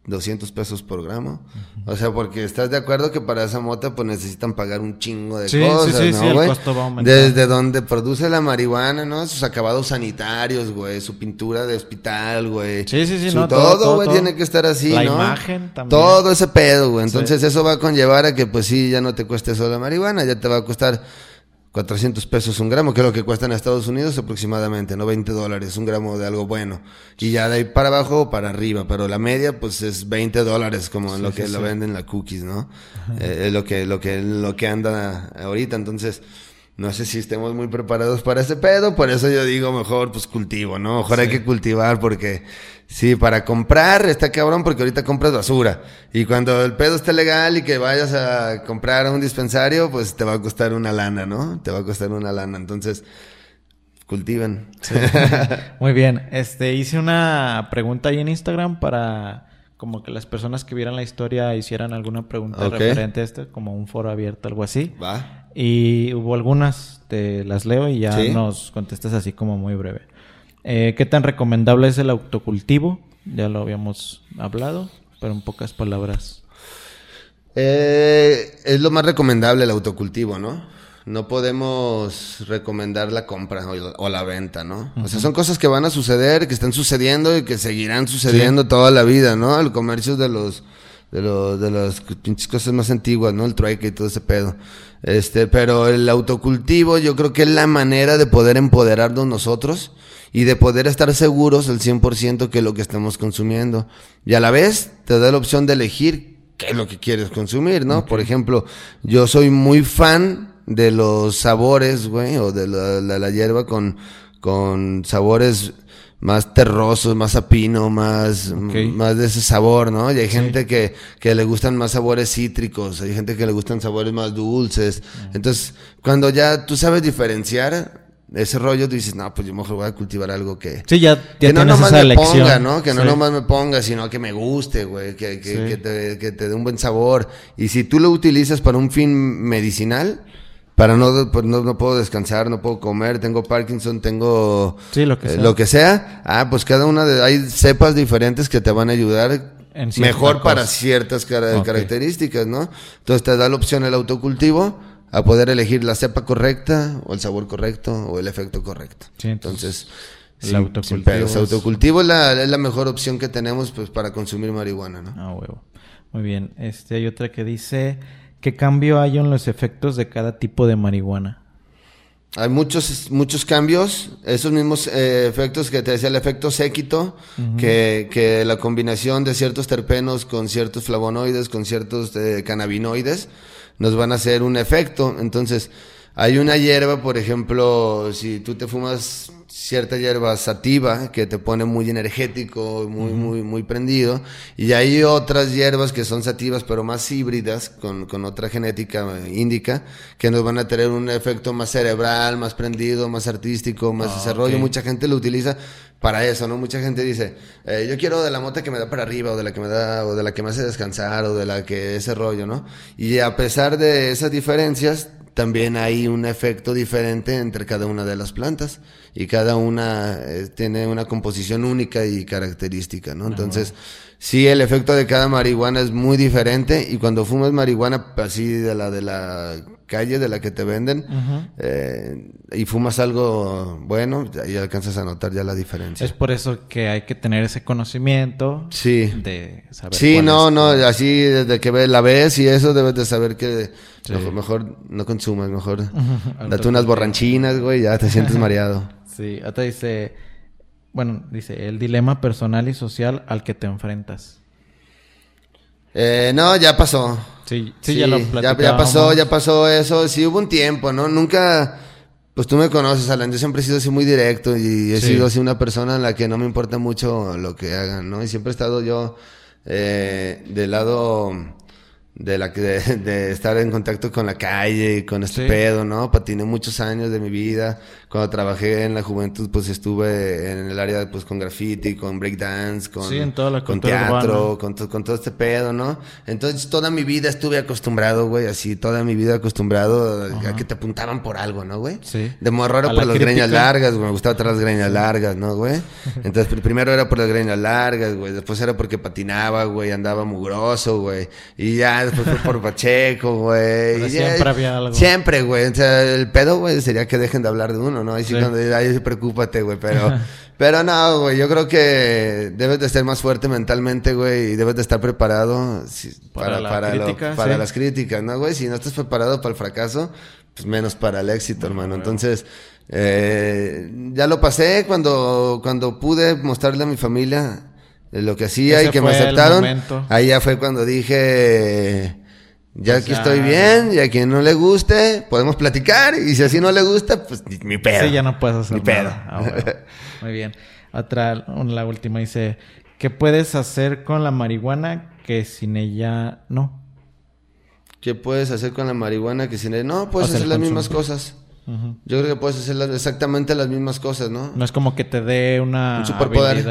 200 pesos por gramo. O sea, porque estás de acuerdo que para esa mota pues necesitan pagar un chingo de Sí, cosas, sí, ¿no, sí, el güey? costo va a aumentar. Desde donde produce la marihuana, ¿no? Sus acabados sanitarios, güey, su pintura de hospital, güey. Sí, sí, sí, Su no, todo, güey, tiene que estar así, La ¿no? imagen también. Todo ese pedo, güey. Entonces eso va a conllevar a que pues sí, ya no te cueste solo la marihuana, ya te va a costar 400 pesos un gramo, que es lo que cuesta en Estados Unidos aproximadamente, ¿no? 20 dólares, un gramo de algo bueno. Y ya de ahí para abajo o para arriba, pero la media pues es 20 dólares como en lo que lo venden la cookies, ¿no? Eh, es lo que, lo que, lo que anda ahorita, entonces... No sé si estemos muy preparados para ese pedo, por eso yo digo mejor pues cultivo, ¿no? Mejor hay que cultivar porque sí, para comprar está cabrón porque ahorita compras basura y cuando el pedo esté legal y que vayas a comprar a un dispensario, pues te va a costar una lana, ¿no? Te va a costar una lana, entonces cultiven. Muy bien. Este, hice una pregunta ahí en Instagram para como que las personas que vieran la historia hicieran alguna pregunta referente a esto, como un foro abierto, algo así. Va. Y hubo algunas, te las leo y ya Sí. nos contestas así como muy breve. Eh, ¿Qué tan recomendable es el autocultivo? Ya lo habíamos hablado, pero en pocas palabras. Eh, es lo más recomendable el autocultivo, ¿no? No podemos recomendar la compra o, la venta, ¿no? O sea, son cosas que van a suceder, que están sucediendo y que seguirán sucediendo toda la vida, ¿no? El comercio de los de, los, de las pinches cosas más antiguas, ¿no? El trueque y todo ese pedo. Este, pero el autocultivo yo creo que es la manera de poder empoderarnos nosotros y de poder estar seguros al 100% que es lo que estamos consumiendo. Y a la vez te da la opción de elegir qué es lo que quieres consumir, ¿no? Por ejemplo, yo soy muy fan de los sabores, güey, o de la, hierba con, con sabores más terrosos, más apino, más, más de ese sabor, ¿no? Y hay gente que, que le gustan más sabores cítricos, hay gente que le gustan sabores más dulces. Entonces, cuando ya tú sabes diferenciar, ese rollo, tú dices, no, pues yo mejor voy a cultivar algo que... Sí, ya, que no nomás me ponga, ¿no? Que no nomás me ponga, sino que me guste, güey, que, que, que, te, que te dé un buen sabor. Y si tú lo utilizas para un fin medicinal, para no, pues no, no, puedo descansar, no puedo comer, tengo Parkinson, tengo sí, lo, que sea. lo que sea. Ah, pues cada una de, hay cepas diferentes que te van a ayudar mejor para ciertas características, ¿no? Entonces te da la opción el autocultivo a poder elegir la cepa correcta o el sabor correcto o el efecto correcto. Sí, entonces, el autocultivo, el autocultivo es la, es la mejor opción que tenemos pues para consumir marihuana, ¿no? Ah, huevo. Muy bien. Este hay otra que dice ¿Qué cambio hay en los efectos de cada tipo de marihuana? Hay muchos, muchos cambios, esos mismos eh, efectos que te decía, el efecto séquito, que, que, la combinación de ciertos terpenos con ciertos flavonoides, con ciertos eh, cannabinoides, nos van a hacer un efecto. Entonces, hay una hierba, por ejemplo, si tú te fumas cierta hierba sativa que te pone muy energético, muy, muy, muy prendido. Y hay otras hierbas que son sativas, pero más híbridas, con, con otra genética índica, que nos van a tener un efecto más cerebral, más prendido, más artístico, más ah, desarrollo. Mucha gente lo utiliza para eso, ¿no? Mucha gente dice, eh, yo quiero de la mota que me da para arriba, o de la que me da, o de la que me hace descansar, o de la que ese rollo, ¿no? Y a pesar de esas diferencias, también hay un efecto diferente entre cada una de las plantas y cada una eh, tiene una composición única y característica, ¿no? Entonces, sí, el efecto de cada marihuana es muy diferente y cuando fumas marihuana así de la de la calle, de la que te venden, eh, y fumas algo bueno, ahí alcanzas a notar ya la diferencia. Es por eso que hay que tener ese conocimiento sí. de saber. Sí, no, no, así desde que la ves y eso debes de saber que mejor, no consumas, mejor date unas borranchinas, güey, ya te sientes mareado. Sí, hasta dice, bueno, dice, el dilema personal y social al que te enfrentas. Eh, no, ya pasó. Sí, sí, ya lo ya, ya, pasó, ya pasó eso. Sí, hubo un tiempo, ¿no? Nunca, pues tú me conoces, Alan. Yo siempre he sido así muy directo y he sido así una persona en la que no me importa mucho lo que hagan, ¿no? Y siempre he estado yo eh, del lado de la que de, estar en contacto con la calle y con este pedo, ¿no? Patiné muchos años de mi vida. Cuando trabajé en la juventud, pues estuve en el área pues con graffiti, con breakdance, con, con teatro, con, con, todo este pedo, ¿no? Entonces toda mi vida estuve acostumbrado, güey, así, toda mi vida acostumbrado a que te apuntaban por algo, ¿no, güey? Sí. De morro era por las greñas largas, güey, me gustaba traer las greñas largas, ¿no, güey? Entonces primero era por las greñas largas, güey, después era porque patinaba, güey, andaba mugroso, güey, y ya después fue por Pacheco, güey. siempre había algo. Siempre, güey, o sea, el pedo, güey, sería que dejen de hablar de uno, ¿no? Ahí sí, cuando ahí preocúpate, güey, pero, pero no, güey, yo creo que debes de ser más fuerte mentalmente, güey, y debes de estar preparado para, para, para, las críticas, ¿no, güey? Si no estás preparado para el fracaso, pues menos para el éxito, hermano. Entonces, eh, ya lo pasé cuando, cuando pude mostrarle a mi familia lo que hacía y que me aceptaron. Ahí ya fue cuando dije ya aquí estoy bien, y a quien no le guste, podemos platicar, y si así no le gusta, pues mi pedo. Sí, ya no puedes hacer mi pedo. Ah, Muy bien. Otra, la última dice, ¿qué puedes hacer con la marihuana que sin ella no? ¿Qué puedes hacer con la marihuana que sin ella no? Puedes hacer las mismas cosas. Yo creo que puedes hacer exactamente las mismas cosas, ¿no? No es como que te dé una un superpoder.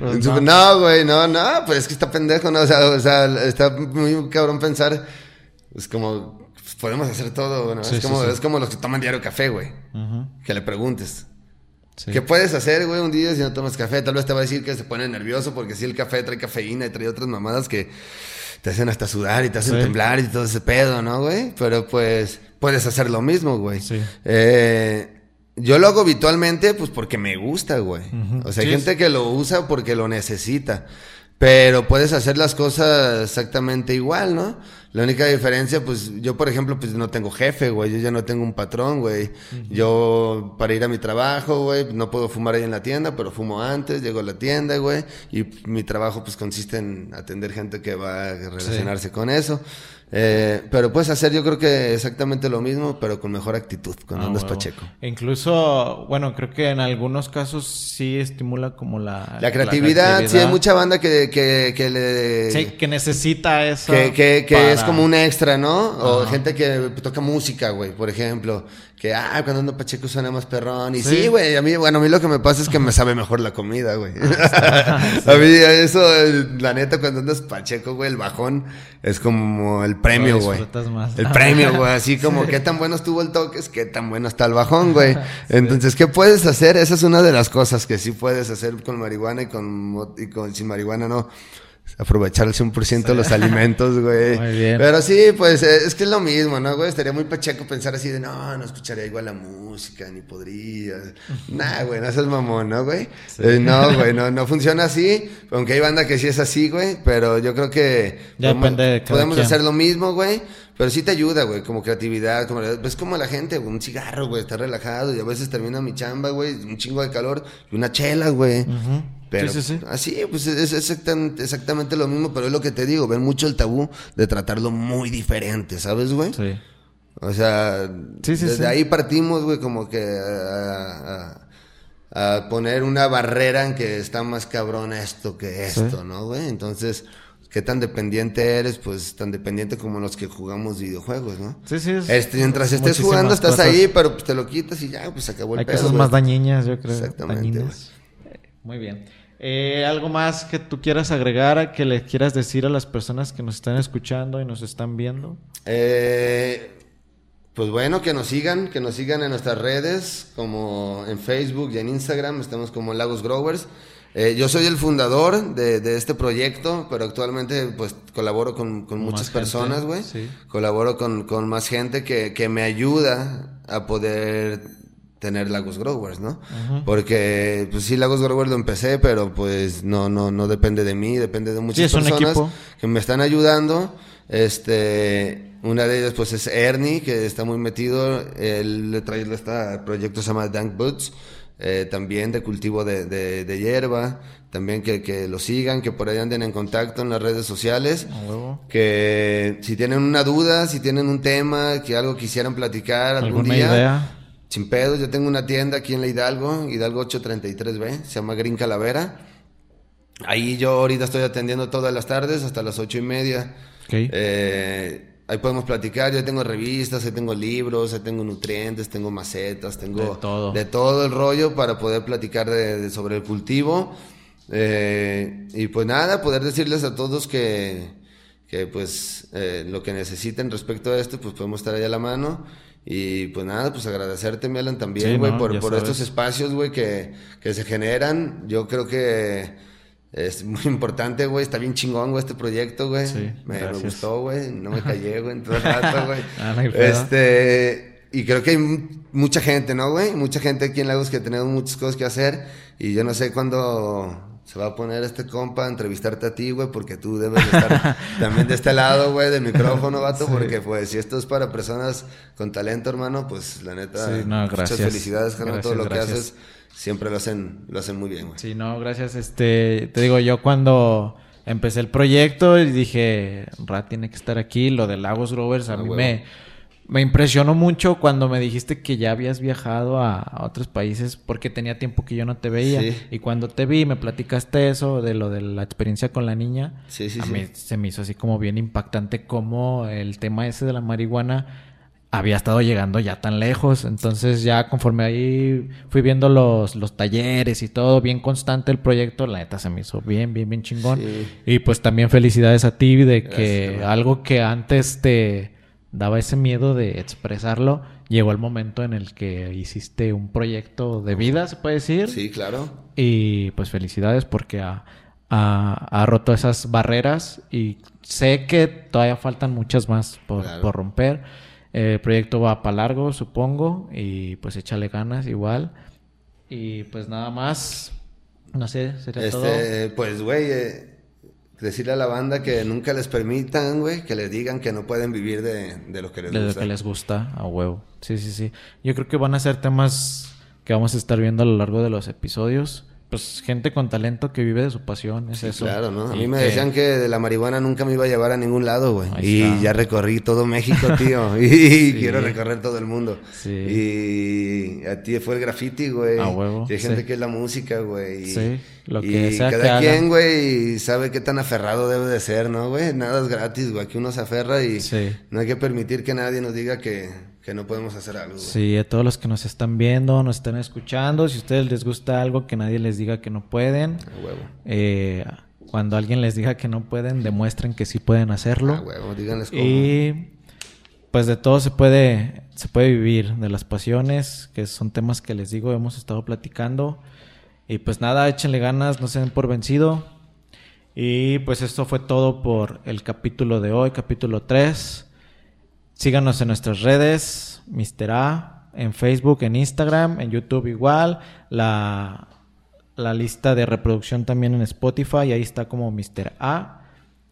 Pues no. güey, no, no, pues es que está pendejo, ¿no? O sea, o sea está muy cabrón pensar, es como, podemos hacer todo, ¿no? es, como, es como los que toman diario café, güey. Que le preguntes. ¿Qué puedes hacer, güey, un día si no tomas café? Tal vez te va a decir que se pone nervioso porque si el café trae cafeína y trae otras mamadas que te hacen hasta sudar y te hacen temblar y todo ese pedo, ¿no, güey? Pero pues puedes hacer lo mismo, güey. Sí. Eh, yo lo hago habitualmente, pues porque me gusta, güey. O sea, hay gente que lo usa porque lo necesita. Pero puedes hacer las cosas exactamente igual, ¿no? La única diferencia, pues yo, por ejemplo, pues no tengo jefe, güey. Yo ya no tengo un patrón, güey. Yo, para ir a mi trabajo, güey, no puedo fumar ahí en la tienda, pero fumo antes, llego a la tienda, güey. Y mi trabajo, pues consiste en atender gente que va a relacionarse con eso. Eh, pero puedes hacer yo creo que exactamente lo mismo, pero con mejor actitud, con ah, andas pacheco. E incluso, bueno, creo que en algunos casos sí estimula como la... La creatividad, sí, hay mucha banda que, que, que le... Sí, que necesita eso. Que, que, que es como un extra, ¿no? O gente que toca música, güey, por ejemplo que, ah, cuando ando pacheco suena más perrón. Y sí, güey, a mí, bueno, a mí lo que me pasa es que me sabe mejor la comida, güey. a mí eso, la neta, cuando andas pacheco, güey, el bajón es como el premio, güey. El premio, güey, así como qué tan bueno estuvo el toque, es qué tan bueno está el bajón, güey. Entonces, ¿qué puedes hacer? Esa es una de las cosas que sí puedes hacer con marihuana y con, y con sin marihuana no aprovechar el 100% los alimentos, güey. Muy bien. Pero sí, pues eh, es que es lo mismo, ¿no, güey? Estaría muy pacheco pensar así de, no, no escucharía igual la música, ni podría. nah, güey, no seas mamón, ¿no, güey? Eh, no, güey, no, no funciona así. Aunque hay banda que sí es así, güey. Pero yo creo que ya podemos, depende podemos hacer lo mismo, güey. Pero sí te ayuda, güey, como creatividad, como ves como la gente, un cigarro, güey, está relajado y a veces termina mi chamba, güey, un chingo de calor y una chela, güey. Pero sí, sí, sí. así, pues es, exactamente, lo mismo, pero es lo que te digo, ven mucho el tabú de tratarlo muy diferente, ¿sabes, güey? Sí. O sea, desde ahí partimos, güey, como que a, poner una barrera en que está más cabrón esto que esto, ¿no, güey? Entonces, qué tan dependiente eres, pues tan dependiente como los que jugamos videojuegos, ¿no? Sí, sí. Este, mientras estés jugando, estás ahí, pero pues, te lo quitas y ya, pues acabó el Hay cosas más dañinas, yo creo. Exactamente. Muy bien. Eh, ¿Algo más que tú quieras agregar, que le quieras decir a las personas que nos están escuchando y nos están viendo? Eh, pues bueno, que nos sigan, que nos sigan en nuestras redes, como en Facebook y en Instagram, estamos como Lagos Growers. Eh, yo soy el fundador de, este proyecto, pero actualmente pues colaboro con, muchas personas, güey. Colaboro con, más gente que, que me ayuda a poder tener Lagos Growers, ¿no? Porque, pues sí, Lagos Growers lo empecé, pero pues no, no, no depende de mí, depende de muchas personas que me están ayudando. Este, una de ellas pues es Ernie, que está muy metido, él le trae este proyecto se llama Dank Boots, eh, también de cultivo de, de, hierba, también que, que, lo sigan, que por ahí anden en contacto en las redes sociales, que si tienen una duda, si tienen un tema, que algo quisieran platicar algún día, idea? Sin pedos, yo tengo una tienda aquí en la Hidalgo, Hidalgo 833B, se llama Green Calavera. Ahí yo ahorita estoy atendiendo todas las tardes hasta las ocho y media. Eh, ahí podemos platicar. Yo tengo revistas, ahí tengo libros, ahí tengo nutrientes, tengo macetas, tengo de todo, el rollo para poder platicar de, sobre el cultivo. Eh, y pues nada, poder decirles a todos que, que pues eh, lo que necesiten respecto a esto, pues podemos estar ahí a la mano. Y pues nada, pues agradecerte, Melan, también, güey, por, por estos espacios, güey, que, que se generan. Yo creo que es muy importante, güey. Está bien chingón, güey, este proyecto, güey. Sí, me, gustó, güey. No me callé, güey, en todo el rato, güey. ah, este, y creo que hay mucha gente, ¿no, güey? Mucha gente aquí en Lagos que tenemos muchas cosas que hacer. Y yo no sé cuándo se va a poner este compa a entrevistarte a ti, güey, porque tú debes estar también de este lado, güey, del micrófono, vato, porque pues si esto es para personas con talento, hermano, pues la neta, muchas felicidades, Jano, todo lo que haces siempre lo hacen, lo hacen muy bien, güey. Sí, no, gracias, este, te digo, yo cuando empecé el proyecto y dije, Rat tiene que estar aquí, lo de Lagos Rovers, a ah, mí me me impresionó mucho cuando me dijiste que ya habías viajado a, otros países porque tenía tiempo que yo no te veía. Y cuando te vi, me platicaste eso de lo de la experiencia con la niña. Sí, sí, a mí se me hizo así como bien impactante cómo el tema ese de la marihuana había estado llegando ya tan lejos. Entonces ya conforme ahí fui viendo los, los talleres y todo, bien constante el proyecto, la neta se me hizo bien, bien, bien chingón. Y pues también felicidades a ti de que algo que antes te daba ese miedo de expresarlo, llegó el momento en el que hiciste un proyecto de vida, se puede decir. Sí, claro. Y pues felicidades porque ha, ha, roto esas barreras y sé que todavía faltan muchas más por, por romper. El proyecto va para largo, supongo, y pues échale ganas igual. Y pues nada más, no sé, sería este, Pues, güey, eh, decirle a la banda que nunca les permitan, güey, que les digan que no pueden vivir de, de lo que les gusta. De lo que les gusta, a huevo. Sí, sí, sí. Yo creo que van a ser temas que vamos a estar viendo a lo largo de los episodios pues gente con talento que vive de su pasión, es eso. Claro, ¿no? A mí me decían que de la marihuana nunca me iba a llevar a ningún lado, güey. Y ya recorrí todo México, tío. y quiero recorrer todo el mundo. Sí. Y a ti fue el graffiti, güey. A huevo. Y hay gente que es la música, güey. Sí. Lo que y cada quien, güey, sabe qué tan aferrado debe de ser, ¿no, güey? Nada es gratis, güey. Aquí uno se aferra y no hay que permitir que nadie nos diga que que no podemos hacer algo. Sí, a todos los que nos están viendo, nos están escuchando, si a ustedes les gusta algo, que nadie les diga que no pueden. A huevo. Eh, cuando alguien les diga que no pueden, demuestren que sí pueden hacerlo. A huevo, díganles cómo. Y pues de todo se puede, se puede vivir, de las pasiones, que son temas que les digo, hemos estado platicando. Y pues nada, échenle ganas, no se den por vencido. Y pues esto fue todo por el capítulo de hoy, capítulo 3. Síganos en nuestras redes, Mr. A, en Facebook, en Instagram, en YouTube igual. La, la lista de reproducción también en Spotify, ahí está como Mr. A.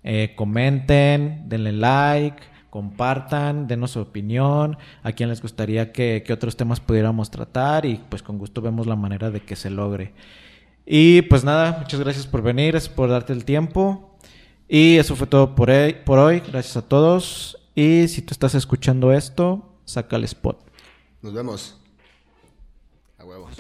Eh, comenten, denle like, compartan, denos su opinión, a quién les gustaría que, que, otros temas pudiéramos tratar y pues con gusto vemos la manera de que se logre. Y pues nada, muchas gracias por venir, gracias por darte el tiempo. Y eso fue todo por. Por hoy. Gracias a todos y si tú estás escuchando esto, saca el spot. Nos vemos. A huevos.